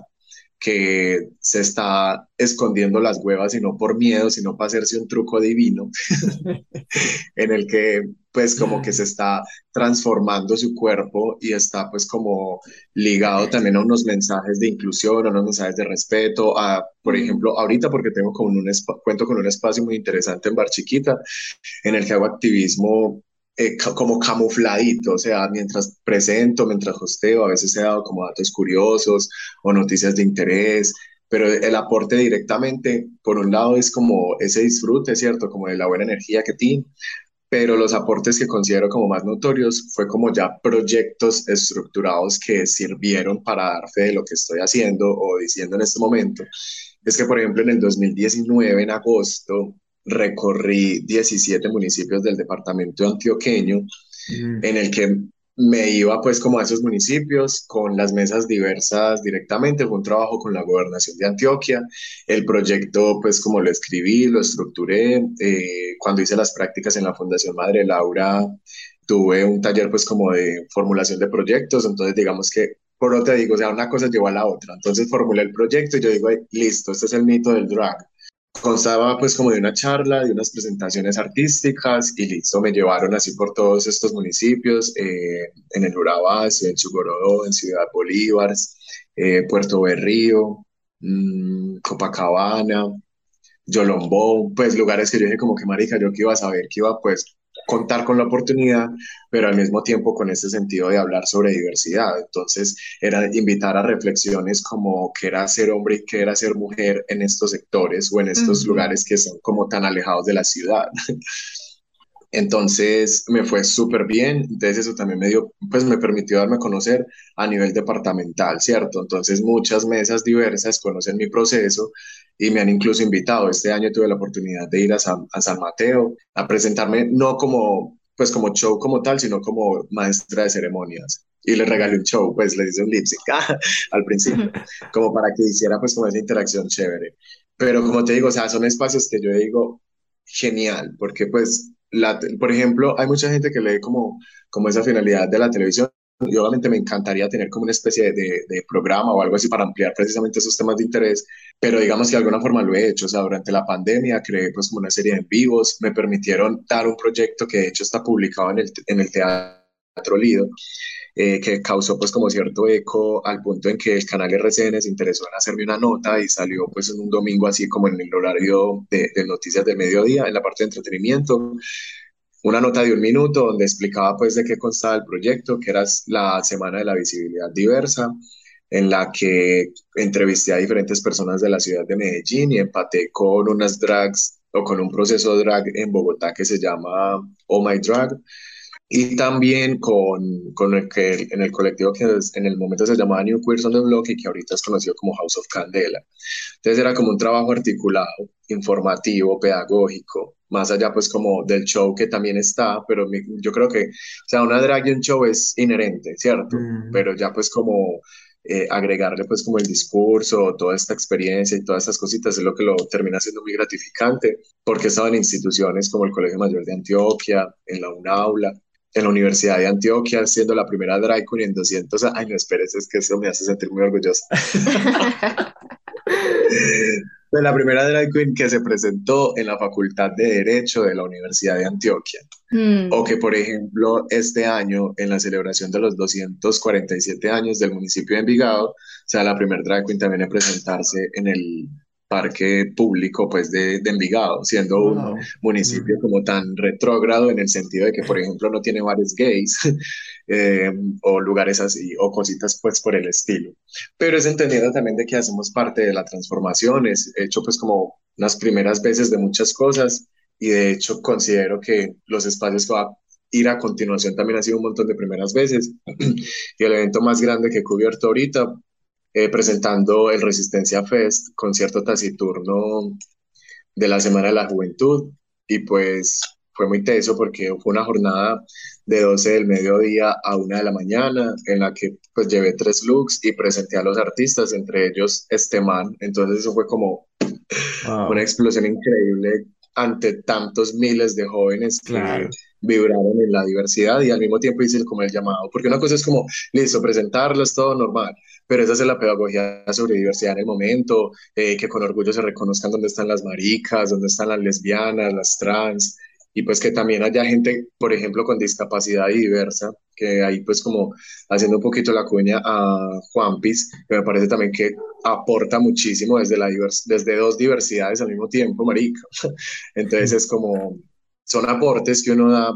que se está escondiendo las huevas y no por miedo, sino para hacerse un truco divino, <laughs> en el que pues como que se <laughs> está transformando su cuerpo y está pues como ligado también a unos mensajes de inclusión, a unos mensajes de respeto, a, por ejemplo, ahorita porque tengo como un cuento con un espacio muy interesante en Bar Chiquita, en el que hago activismo eh, como camufladito, o sea, mientras presento, mientras hosteo, a veces he dado como datos curiosos o noticias de interés, pero el aporte directamente, por un lado, es como ese disfrute, ¿cierto? Como de la buena energía que tiene, pero los aportes que considero como más notorios fue como ya proyectos estructurados que sirvieron para dar fe de lo que estoy haciendo o diciendo en este momento. Es que, por ejemplo, en el 2019, en agosto, recorrí 17 municipios del departamento antioqueño, mm. en el que me iba pues como a esos municipios con las mesas diversas directamente, fue un trabajo con la gobernación de Antioquia, el proyecto pues como lo escribí, lo estructuré, eh, cuando hice las prácticas en la Fundación Madre Laura tuve un taller pues como de formulación de proyectos, entonces digamos que por otro digo, o sea, una cosa llevó a la otra, entonces formulé el proyecto y yo digo, listo, este es el mito del drag, constaba pues como de una charla, de unas presentaciones artísticas y listo, me llevaron así por todos estos municipios, eh, en el Urabá, en Chugorodó, en Ciudad Bolívar, eh, Puerto Berrío, mmm, Copacabana, Yolombó, pues lugares que yo dije como que marica, yo que iba a saber que iba pues contar con la oportunidad, pero al mismo tiempo con ese sentido de hablar sobre diversidad. Entonces, era invitar a reflexiones como qué era ser hombre y qué era ser mujer en estos sectores o en estos lugares que son como tan alejados de la ciudad. <laughs> Entonces me fue súper bien, entonces eso también me dio, pues me permitió darme a conocer a nivel departamental, ¿cierto? Entonces muchas mesas diversas conocen mi proceso y me han incluso invitado. Este año tuve la oportunidad de ir a San, a San Mateo a presentarme no como, pues como show como tal, sino como maestra de ceremonias. Y le regalé un show, pues le hice un lip sync <laughs> al principio, como para que hiciera pues como esa interacción chévere. Pero como te digo, o sea, son espacios que yo digo, genial, porque pues por ejemplo, hay mucha gente que lee como, como esa finalidad de la televisión y obviamente me encantaría tener como una especie de, de, programa o algo así para ampliar precisamente esos temas de interés, pero digamos que de alguna forma lo he hecho, o sea, durante la pandemia creé pues como una serie de vivos, me permitieron dar un proyecto que de hecho está publicado en el, en el Teatro Lido, eh, que causó pues como cierto eco al punto en que el canal RCN se interesó en hacerme una nota y salió pues en un domingo así como en el horario de, de noticias de mediodía en la parte de entretenimiento una nota de un minuto donde explicaba pues de qué constaba el proyecto, que era la Semana de la Visibilidad Diversa, en la que entrevisté a diferentes personas de la ciudad de Medellín y empaté con unas drags o con un proceso drag en Bogotá que se llama Oh My Drag, y también con, con el que en el colectivo que en el momento se llamaba New Queers on the Block y que ahorita es conocido como House of Candela. Entonces era como un trabajo articulado, informativo, pedagógico, más allá pues como del show que también está, pero yo creo que, o sea, una drag y un show es inherente, ¿cierto? Mm. Pero ya pues como eh, agregarle pues como el discurso, toda esta experiencia y todas estas cositas es lo que lo termina siendo muy gratificante, porque estaba en instituciones como el Colegio Mayor de Antioquia, en la UNAULA, en la Universidad de Antioquia, siendo la primera drag queen en 200 años. Ay, no esperes, es que eso me hace sentir muy orgullosa. <laughs> de la primera drag queen que se presentó en la Facultad de Derecho de la Universidad de Antioquia. Mm. O que, por ejemplo, este año, en la celebración de los 247 años del municipio de Envigado, sea la primera drag queen también en presentarse en el parque público pues de, de Envigado, siendo un municipio como tan retrógrado en el sentido de que, por ejemplo, no tiene bares gays <laughs> eh, o lugares así o cositas pues por el estilo. Pero es entendiendo también de que hacemos parte de la transformación, es hecho pues como las primeras veces de muchas cosas y de hecho considero que los espacios que va a ir a continuación también ha sido un montón de primeras veces. <clears throat> Y el evento más grande que he cubierto ahorita eh, presentando el Resistencia Fest, concierto taciturno de la Semana de la Juventud, y pues fue muy teso porque fue una jornada de 12 del mediodía a 1 de la mañana, en la que pues llevé tres looks y presenté a los artistas, entre ellos este man, entonces eso fue como una explosión increíble ante tantos miles de jóvenes que vibraron en la diversidad y al mismo tiempo hice como el llamado, porque una cosa es como, listo, presentarlos, todo normal, pero esa es la pedagogía sobre diversidad en el momento, eh, que con orgullo se reconozcan dónde están las maricas, dónde están las lesbianas, las trans, y pues que también haya gente, por ejemplo, con discapacidad diversa, que ahí pues como haciendo un poquito la cuña a Juanpis, que me parece también que aporta muchísimo desde, la desde dos diversidades al mismo tiempo, marica. <laughs> Entonces es como, son aportes que uno da,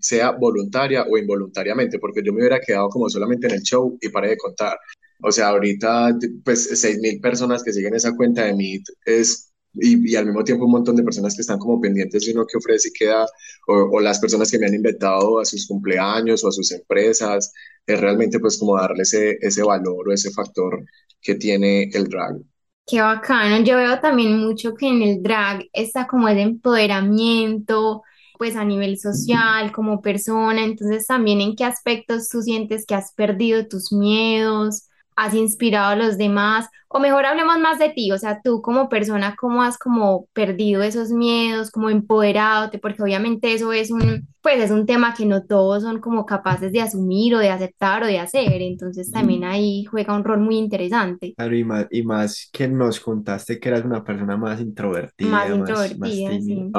sea voluntaria o involuntariamente, porque yo me hubiera quedado como solamente en el show y paré de contar. O sea, ahorita, pues, 6.000 personas que siguen esa cuenta de Meet es y, al mismo tiempo un montón de personas que están como pendientes de uno que ofrece y queda, o, las personas que me han invitado a sus cumpleaños o a sus empresas, es realmente pues como darle ese, ese valor o ese factor que tiene el drag. Qué bacano, yo veo también mucho que en el drag está como el empoderamiento, pues a nivel social, como persona, entonces también en qué aspectos tú sientes que has perdido tus miedos, has inspirado a los demás, o mejor hablemos más de ti, o sea, tú como persona, cómo has como perdido esos miedos, como empoderado, porque obviamente eso es un, pues es un tema que no todos son como capaces de asumir o de aceptar o de hacer, entonces también ahí juega un rol muy interesante. Claro, y más, y más que nos contaste que eras una persona más introvertida, más, introvertida, sí.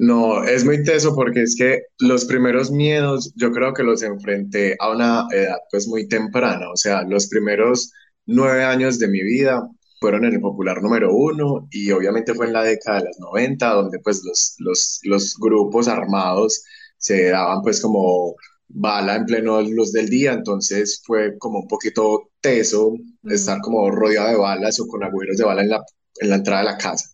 No, es muy teso porque es que los primeros miedos yo creo que los enfrenté a una edad pues muy temprana, o sea, los primeros nueve años de mi vida fueron en el popular número uno y obviamente fue en la década de los 90 donde pues los, los, los grupos armados se daban pues como bala en pleno luz del día, entonces fue como un poquito teso estar como rodeado de balas o con agujeros de bala en la, en la entrada de la casa.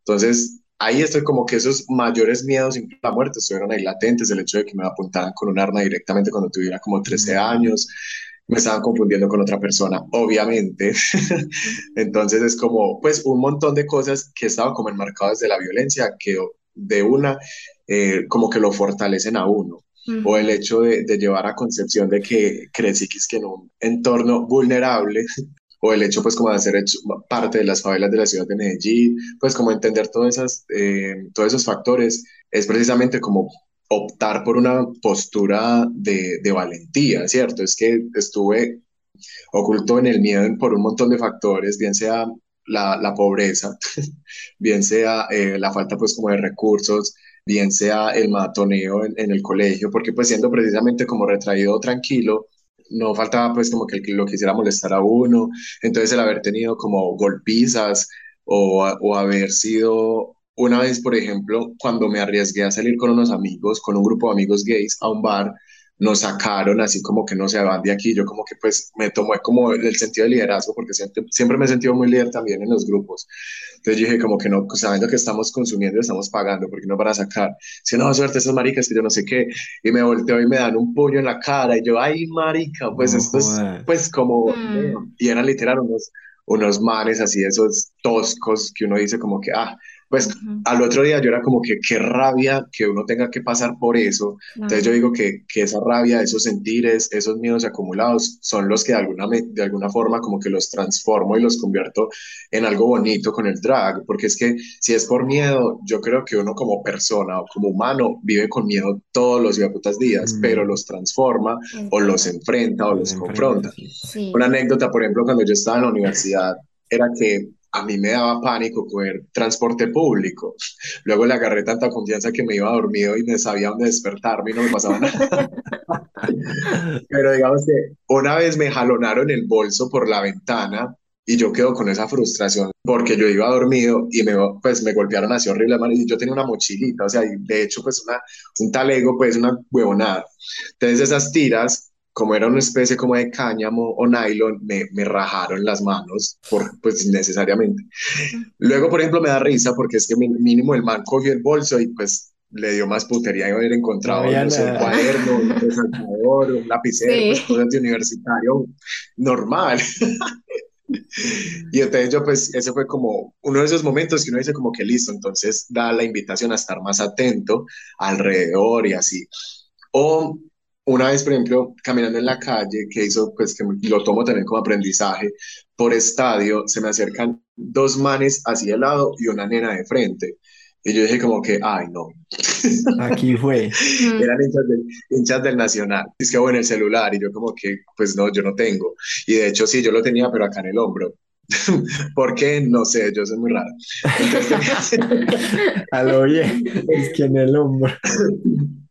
Entonces ahí estoy como que esos mayores miedos, incluso la muerte, estuvieron ahí latentes, el hecho de que me apuntaran con un arma directamente cuando tuviera como 13 años, me estaban confundiendo con otra persona, obviamente. <laughs> Entonces es como, pues, un montón de cosas que estaban como enmarcadas de la violencia, que de una, eh, como que lo fortalecen a uno. O el hecho de, de, llevar a concepción de que crecí que es que en un entorno vulnerable o el hecho pues como de hacer parte de las favelas de la ciudad de Medellín, pues como entender todas esas, eh, todos esos factores es precisamente como optar por una postura de, de, valentía, ¿cierto? Es que estuve oculto en el miedo por un montón de factores, bien sea la, la pobreza, <laughs> bien sea eh, la falta pues como de recursos, bien sea el matoneo en, en, el colegio, porque pues siendo precisamente como retraído tranquilo, no faltaba pues como que lo quisiera molestar a uno, entonces el haber tenido como golpizas o, o haber sido una vez, por ejemplo, cuando me arriesgué a salir con unos amigos, con un grupo de amigos gays a un bar, nos sacaron así como que no se van de aquí. Yo como que pues me tomé como el sentido de liderazgo porque siempre, siempre me he sentido muy líder también en los grupos. Entonces dije como que no, sabiendo que estamos consumiendo, estamos pagando, porque no van a sacar. Si no, suerte esas maricas que yo no sé qué. Y me volteo y me dan un puño en la cara y yo, ay marica, pues esto es pues como... Mm. Y eran literal unos, unos manes así, esos toscos que uno dice como que, ah, pues al otro día yo era como que qué rabia que uno tenga que pasar por eso. Entonces yo digo que, que, esa rabia, esos sentires, esos miedos acumulados son los que de alguna, de alguna forma como que los transformo y los convierto en algo bonito con el drag, porque es que si es por miedo, yo creo que uno como persona o como humano vive con miedo todos los putas días, pero los transforma o los enfrenta o los, confronta. Una anécdota, por ejemplo, cuando yo estaba en la universidad, era que a mí me daba pánico coger transporte público. Luego le agarré tanta confianza que me iba dormido y me sabía dónde despertarme y no me pasaba nada. Pero digamos que una vez me jalonaron el bolso por la ventana y yo quedo con esa frustración porque yo iba dormido y me, pues, me golpearon así horrible y yo tenía una mochilita, o sea, de hecho pues una, un talego, pues una huevonada. Entonces esas tiras como era una especie como de cáñamo o nylon, me, me rajaron las manos, por, pues necesariamente. Luego, por ejemplo, me da risa porque es que mínimo el man cogió el bolso y pues le dio más putería de haber encontrado no, un cuaderno, un <laughs> resaltador, un lapicero, pues, cosas de universitario normal. y entonces yo pues ese fue como uno de esos momentos que uno dice como que listo, entonces da la invitación a estar más atento alrededor y así. O una vez, por ejemplo, caminando en la calle, que hizo, pues que lo tomo también como aprendizaje, por estadio se me acercan dos manes hacia el lado y una nena de frente. Y yo dije como que, ay, no. <laughs> Aquí fue. Eran hinchas del, hinchas del Nacional. Es que, bueno, el celular. Y yo como que, pues no, yo no tengo. Y de hecho sí, yo lo tenía, pero acá en el hombro. <laughs> ¿Por qué? No sé, yo soy muy raro. <laughs> a lo bien, es que en el hombro.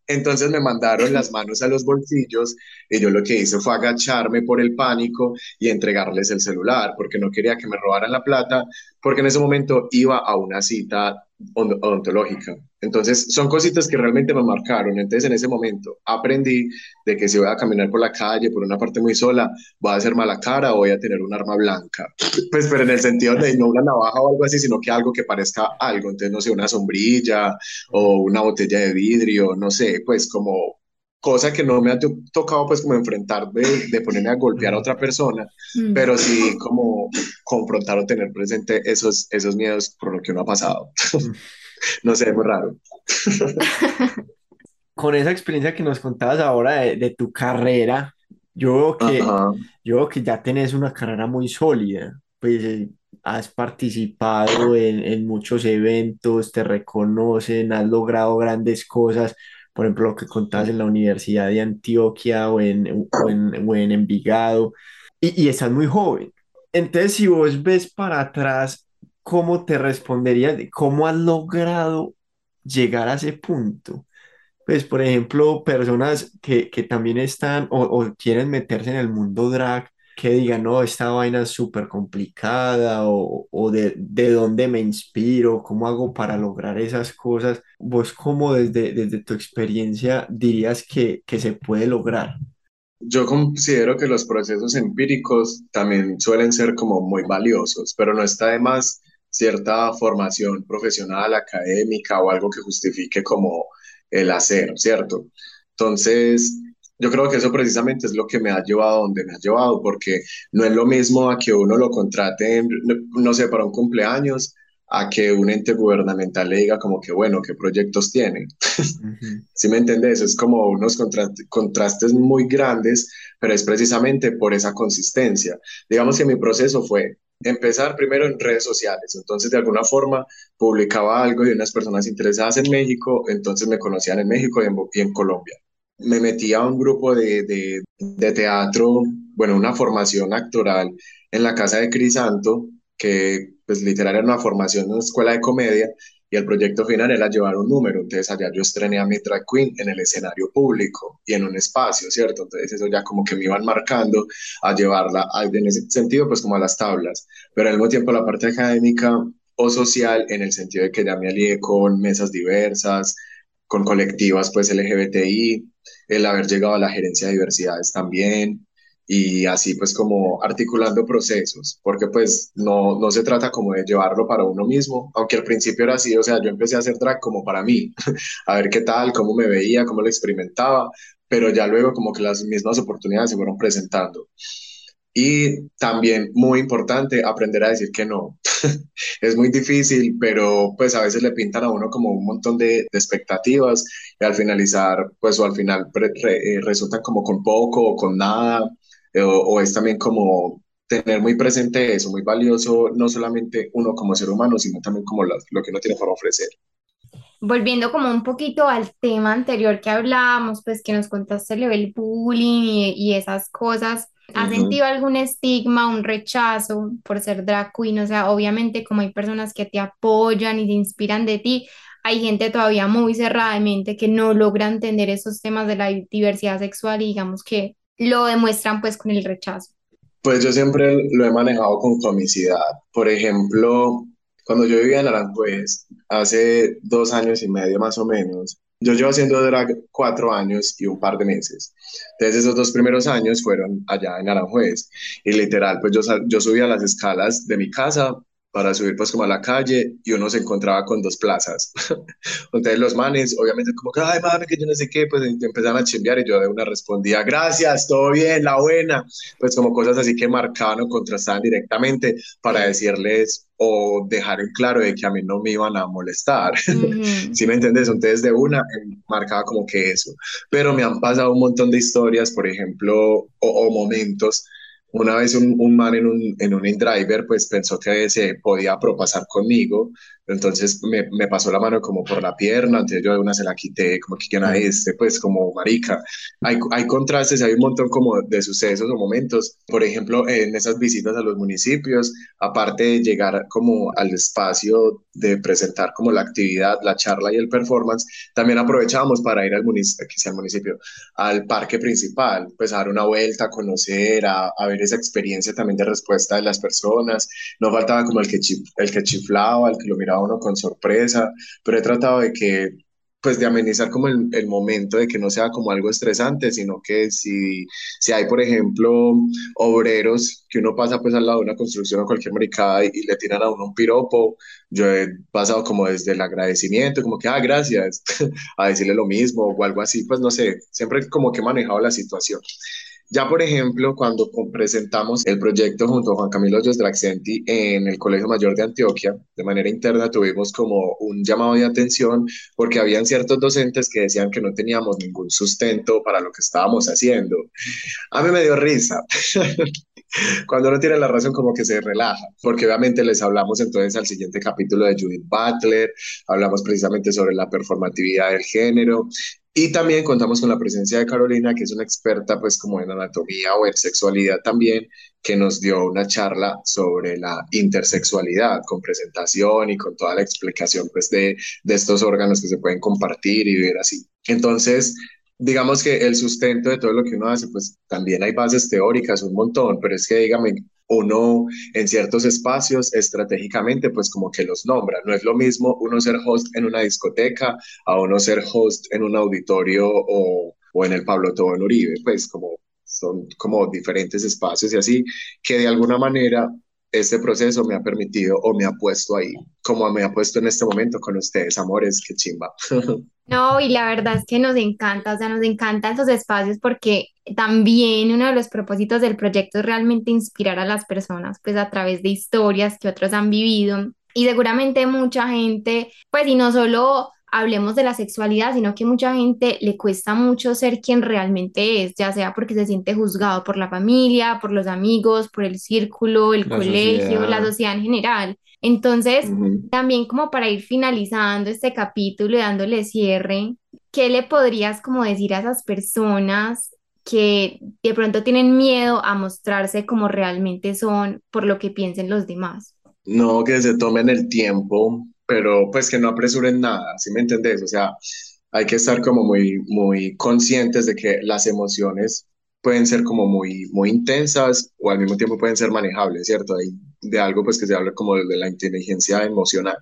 Entonces me mandaron las manos a los bolsillos y yo lo que hice fue agacharme por el pánico y entregarles el celular porque no quería que me robaran la plata porque en ese momento iba a una cita odontológica. Entonces, son cositas que realmente me marcaron. Entonces, en ese momento aprendí de que si voy a caminar por la calle, por una parte muy sola, voy a hacer mala cara o voy a tener un arma blanca. Pues, pero en el sentido de no una navaja o algo así, sino que algo que parezca algo. Entonces, no sé, una sombrilla o una botella de vidrio, no sé, pues como cosa que no me ha tocado pues como enfrentar de, de ponerme a golpear a otra persona, mm. pero sí como confrontar o tener presente esos, esos miedos por lo que uno ha pasado. <laughs> no sé, es muy raro. <laughs> Con esa experiencia que nos contabas ahora de, tu carrera, yo que, yo que ya tenés una carrera muy sólida, pues eh, has participado en, en, muchos eventos, te reconocen, has logrado grandes cosas, por ejemplo, lo que contabas en la Universidad de Antioquia o en, o en, o en Envigado, y, y estás muy joven. Entonces, si vos ves para atrás ¿cómo te responderías? ¿Cómo has logrado llegar a ese punto? Pues, por ejemplo, personas que, que también están o, o, quieren meterse en el mundo drag, que digan, no, esta vaina es súper complicada o, o de, de, dónde me inspiro, cómo hago para lograr esas cosas. ¿Vos cómo desde, desde tu experiencia dirías que, que se puede lograr? Yo considero que los procesos empíricos también suelen ser como muy valiosos, pero no está de más cierta formación profesional, académica o algo que justifique como el hacer, ¿cierto? Entonces, yo creo que eso precisamente es lo que me ha llevado donde me ha llevado, porque no es lo mismo a que uno lo contrate, no sé, para un cumpleaños, a que un ente gubernamental le diga como que, bueno, ¿qué proyectos tiene? <laughs> ¿Sí me entiendes? Es como unos contrastes muy grandes, pero es precisamente por esa consistencia. Digamos que mi proceso fue, empezar primero en redes sociales. Entonces, de alguna forma, publicaba algo de unas personas interesadas en México, entonces me conocían en México y en, Colombia. Me metí a un grupo de, de, de, teatro, bueno, una formación actoral en la casa de Crisanto, que pues literal era una formación en una escuela de comedia, y el proyecto final era llevar un número. Entonces allá yo estrené a mi drag queen en el escenario público y en un espacio, ¿cierto? Entonces eso ya como que me iban marcando a llevarla en ese sentido, pues como a las tablas. Pero al mismo tiempo la parte académica o social en el sentido de que ya me alié con mesas diversas, con colectivas pues LGBTI, el haber llegado a la gerencia de diversidades también, y así pues como articulando procesos, porque pues no, no se trata como de llevarlo para uno mismo, aunque al principio era así, o sea, yo empecé a hacer drag como para mí, <laughs> a ver qué tal, cómo me veía, cómo lo experimentaba, pero ya luego como que las mismas oportunidades se fueron presentando. Y también muy importante aprender a decir que no. <laughs> es muy difícil, pero pues a veces le pintan a uno como un montón de, expectativas y al finalizar, pues o al final eh, resultan como con poco o con nada eh, o, es también como tener muy presente eso, muy valioso, no solamente uno como ser humano, sino también como lo, que uno tiene para ofrecer. Volviendo como un poquito al tema anterior que hablábamos, pues que nos contaste el bullying y, esas cosas, ¿has sentido algún estigma, un rechazo por ser drag queen? O sea, obviamente como hay personas que te apoyan y te inspiran de ti, hay gente todavía muy cerrada de mente que no logra entender esos temas de la diversidad sexual y digamos que lo demuestran pues con el rechazo? Pues yo siempre lo he manejado con comicidad. Por ejemplo, cuando yo vivía en Aranjuez, hace dos años y medio más o menos, yo llevo haciendo drag cuatro años y un par de meses. Entonces esos dos primeros años fueron allá en Aranjuez. Y literal, pues yo, yo subía las escalas de mi casa para subir pues como a la calle y uno se encontraba con dos plazas. <laughs> Entonces los manes, obviamente como que, ay, mami, que yo no sé qué, pues empezaban a chimbear y yo de una respondía, gracias, todo bien, la buena. Pues como cosas así que marcaban o contrastaban directamente para decirles o dejar en claro de que a mí no me iban a molestar. <laughs> ¿Sí me entiendes? Entonces de una marcaba como que eso. Pero me han pasado un montón de historias, por ejemplo, o, o momentos una vez un, un man en un, en un InDriver pues pensó que se podía propasar conmigo, entonces me, me, pasó la mano como por la pierna, entonces yo de una se la quité, como que quién este, pues como marica. Hay, hay contrastes, hay un montón como de sucesos o momentos, por ejemplo, en esas visitas a los municipios, aparte de llegar como al espacio de presentar como la actividad, la charla y el performance, también aprovechábamos para ir al municipio, al municipio, al parque principal, pues a dar una vuelta, a conocer, a, a ver esa experiencia también de respuesta de las personas. No faltaba como el que, el que chiflaba, el que lo miraba uno con sorpresa, pero he tratado de que pues de amenizar como el, el, momento de que no sea como algo estresante, sino que si, si hay, por ejemplo, obreros que uno pasa pues al lado de una construcción o cualquier maricada y, y, le tiran a uno un piropo, yo he pasado como desde el agradecimiento, como que, ah, gracias, <laughs> a decirle lo mismo o algo así, pues no sé, siempre como que he manejado la situación. Ya, por ejemplo, cuando presentamos el proyecto junto a Juan Camilo Hoyos Draxenti en el Colegio Mayor de Antioquia, de manera interna tuvimos como un llamado de atención porque habían ciertos docentes que decían que no teníamos ningún sustento para lo que estábamos haciendo. A mí me dio risa. <laughs> Cuando uno tiene la razón, como que se relaja, porque obviamente les hablamos entonces al siguiente capítulo de Judith Butler, hablamos precisamente sobre la performatividad del género y también contamos con la presencia de Carolina, que es una experta pues como en anatomía o en sexualidad también, que nos dio una charla sobre la intersexualidad con presentación y con toda la explicación pues de, de estos órganos que se pueden compartir y vivir así. Entonces, digamos que el sustento de todo lo que uno hace, pues también hay bases teóricas, un montón, pero es que dígame, uno en ciertos espacios estratégicamente pues como que los nombra. No es lo mismo uno ser host en una discoteca a uno ser host en un auditorio o, o en el Pablo Tobón Uribe, pues como son como diferentes espacios y así, que de alguna manera este proceso me ha permitido o me ha puesto ahí, como me ha puesto en este momento con ustedes, amores, qué chimba. <laughs> No, y la verdad es que nos encanta, o sea, nos encantan esos espacios porque también uno de los propósitos del proyecto es realmente inspirar a las personas, pues a través de historias que otros han vivido. Y seguramente mucha gente, pues y no solo hablemos de la sexualidad, sino que mucha gente le cuesta mucho ser quien realmente es, ya sea porque se siente juzgado por la familia, por los amigos, por el círculo, el colegio, la sociedad en general. Entonces, también como para ir finalizando este capítulo y dándole cierre, ¿qué le podrías como decir a esas personas que de pronto tienen miedo a mostrarse como realmente son por lo que piensen los demás? No, que se tomen el tiempo pero pues que no apresuren nada, ¿sí me entendés? O sea, hay que estar como muy, muy conscientes de que las emociones pueden ser como muy, muy intensas o al mismo tiempo pueden ser manejables, ¿cierto? Hay de algo pues que se habla como de la inteligencia emocional.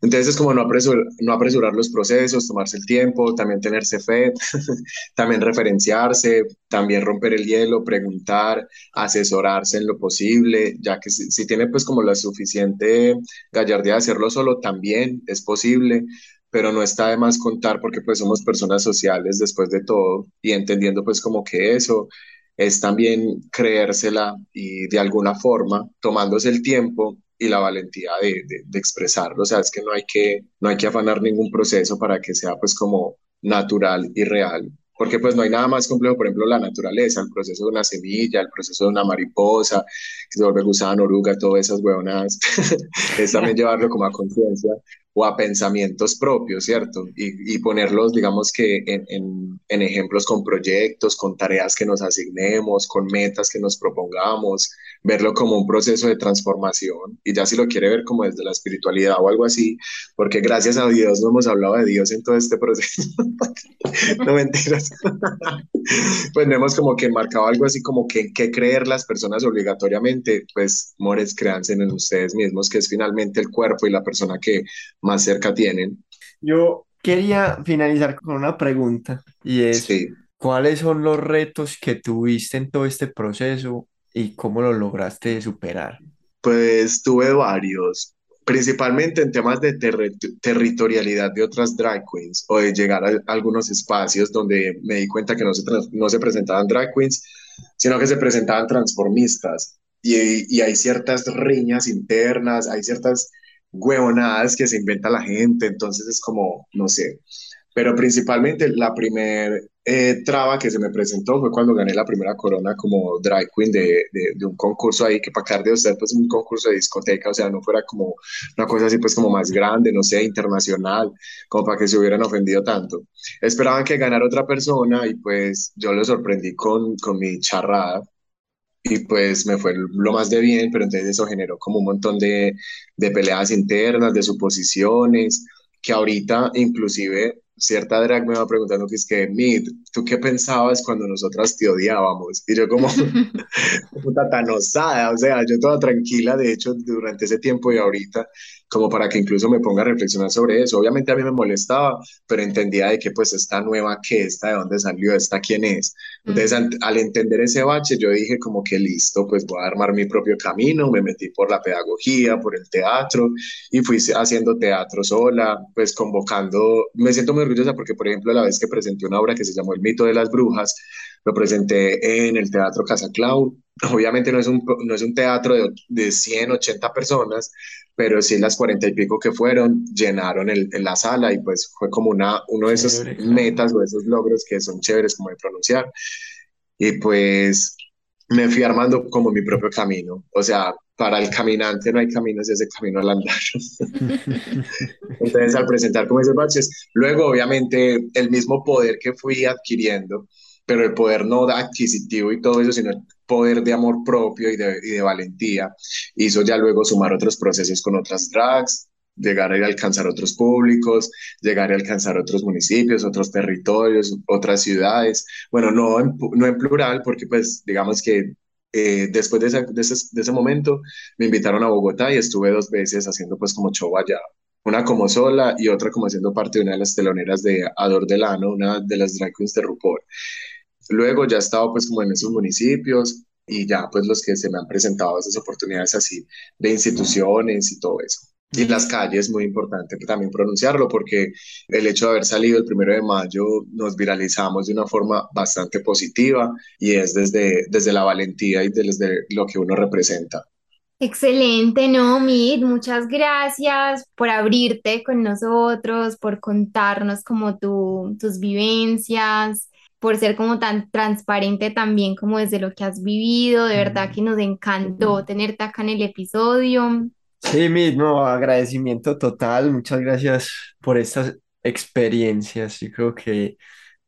Entonces es como no, apresurar, los procesos, tomarse el tiempo, también tenerse fe, <laughs> también referenciarse, también romper el hielo, preguntar, asesorarse en lo posible, ya que si, si tiene pues como la suficiente gallardía de hacerlo solo, también es posible pero no está de más contar porque pues somos personas sociales después de todo y entendiendo pues como que eso es también creérsela y de alguna forma tomándose el tiempo y la valentía de, de, expresarlo. O sea, es que no hay que, no hay que afanar ningún proceso para que sea pues como natural y real. Porque pues no hay nada más complejo, por ejemplo, la naturaleza, el proceso de una semilla, el proceso de una mariposa, que se vuelve gusano, oruga, todas esas huevonadas. <laughs> es también <laughs> llevarlo como a conciencia o a pensamientos propios, ¿cierto? Y, y ponerlos, digamos que en, en, en, ejemplos con proyectos, con tareas que nos asignemos, con metas que nos propongamos, verlo como un proceso de transformación. Y ya si lo quiere ver como desde la espiritualidad o algo así, porque gracias a Dios no hemos hablado de Dios en todo este proceso. <laughs> no mentiras. pues no hemos como que marcado algo así como que qué creer las personas obligatoriamente, pues, mores, créanse en ustedes mismos, que es finalmente el cuerpo y la persona que más cerca tienen. Yo quería finalizar con una pregunta y es, ¿cuáles son los retos que tuviste en todo este proceso y cómo lo lograste superar? Pues tuve varios, principalmente en temas de territorialidad de otras drag queens o de llegar a, algunos espacios donde me di cuenta que no se, no se presentaban drag queens, sino que se presentaban transformistas. Y, y hay ciertas riñas internas, hay ciertas huevonadas que se inventa la gente, entonces es como, no sé, pero principalmente la primer eh, traba que se me presentó fue cuando gané la primera corona como drag queen de, de, un concurso ahí, que para de usted pues un concurso de discoteca, o sea, no fuera como una cosa así pues como más grande, no sé, internacional, como para que se hubieran ofendido tanto. Esperaban que ganara otra persona y pues yo lo sorprendí con, con mi charrada y pues me fue lo más de bien, pero entonces eso generó como un montón de, de peleas internas, de suposiciones, que ahorita inclusive cierta drag me va preguntando que es que, Mid, ¿tú qué pensabas cuando nosotras te odiábamos? Y yo como, <laughs> <laughs> puta tan osada, o sea, yo toda tranquila, de hecho, durante ese tiempo y ahorita, como para que incluso me ponga a reflexionar sobre eso. Obviamente a mí me molestaba, pero entendía de que pues esta nueva que esta, de dónde salió, esta quién es. Entonces al entender ese bache, yo dije como que listo, pues voy a armar mi propio camino, me metí por la pedagogía, por el teatro y fui haciendo teatro sola, pues convocando, me siento muy orgullosa porque por ejemplo la vez que presenté una obra que se llamó El mito de las brujas, lo presenté en el Teatro Casa Clown. Obviamente no es un, no es un teatro de, de 180 personas, pero sí las cuarenta y pico que fueron llenaron el, la sala y pues fue como una, uno de esos metas o esos logros que son chéveres como de pronunciar. Y pues me fui armando como mi propio camino. O sea, para el caminante no hay caminos, ese camino al andar. <laughs> Entonces, al presentar como esos baches, luego obviamente el mismo poder que fui adquiriendo, pero el poder no adquisitivo y todo eso, sino el poder de amor propio y de, y de valentía, hizo ya luego sumar otros procesos con otras drags, llegar a alcanzar otros públicos, llegar a alcanzar otros municipios, otros territorios, otras ciudades. Bueno, no en, no en plural, porque pues digamos que eh, después de ese, de, ese, de ese, momento me invitaron a Bogotá y estuve dos veces haciendo pues como show allá. Una como sola y otra como haciendo parte de una de las teloneras de Ador Delano, una de las drag queens de RuPaul. Luego ya he estado pues como en esos municipios y ya pues los que se me han presentado esas oportunidades así de instituciones y todo eso. Y las calles, muy importante también pronunciarlo, porque el hecho de haber salido el primero de mayo nos viralizamos de una forma bastante positiva y es desde, desde la valentía y desde lo que uno representa. Excelente, no, Mid, muchas gracias por abrirte con nosotros, por contarnos como tu, tus vivencias, por ser como tan transparente también como desde lo que has vivido. De verdad que nos encantó tenerte acá en el episodio. Sí, mismo agradecimiento total. Muchas gracias por estas experiencias. Yo creo que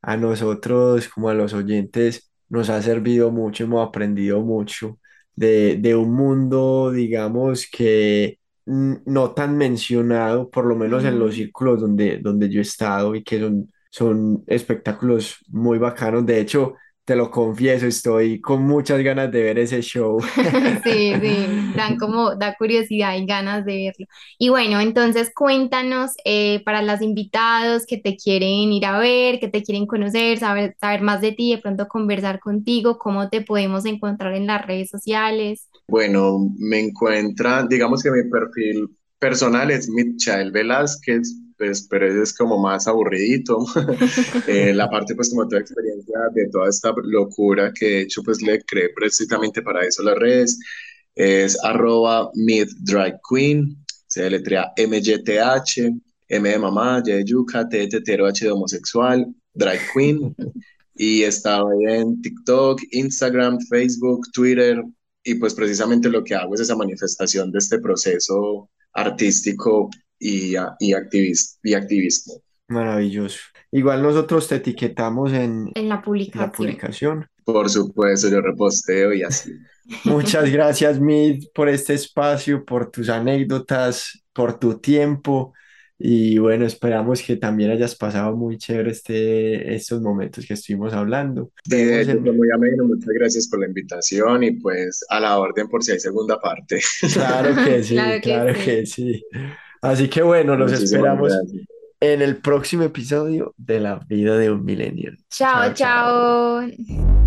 a nosotros, como a los oyentes, nos ha servido mucho, hemos aprendido mucho de, de un mundo, digamos, que no tan mencionado, por lo menos en los círculos donde, donde yo he estado y que son son espectáculos muy bacanos. De hecho, te lo confieso, estoy con muchas ganas de ver ese show. <laughs> Sí, sí, dan como, da curiosidad y ganas de verlo. Y bueno, entonces cuéntanos eh, para los invitados que te quieren ir a ver, que te quieren conocer, saber, saber más de ti, de pronto conversar contigo, cómo te podemos encontrar en las redes sociales. Bueno, me encuentran, digamos que mi perfil personal es Michael Velázquez, pues, pero es como más aburridito. <laughs> eh, la parte, pues, como toda experiencia de toda esta locura que de hecho, pues, le creé precisamente para eso las redes, es arroba queen, se deletrea MYTH, M de mamá, Y de yuca, T de tetero, H de homosexual, drag queen. Y estaba en TikTok, Instagram, Facebook, Twitter, y pues precisamente lo que hago es esa manifestación de este proceso artístico y, y, y activismo. Maravilloso. Igual nosotros te etiquetamos en, en la publicación. la publicación. Por supuesto, yo reposteo y así. <laughs> Muchas gracias, Mid, por este espacio, por tus anécdotas, por tu tiempo. Y bueno, esperamos que también hayas pasado muy chévere este, estos momentos que estuvimos hablando. de hecho, muy ameno, muchas gracias por la invitación y pues a la orden por si hay segunda parte. Claro que <laughs> sí, claro, que, sí. Así que bueno, los esperamos en el próximo episodio de La vida de un millennial. chao. chao.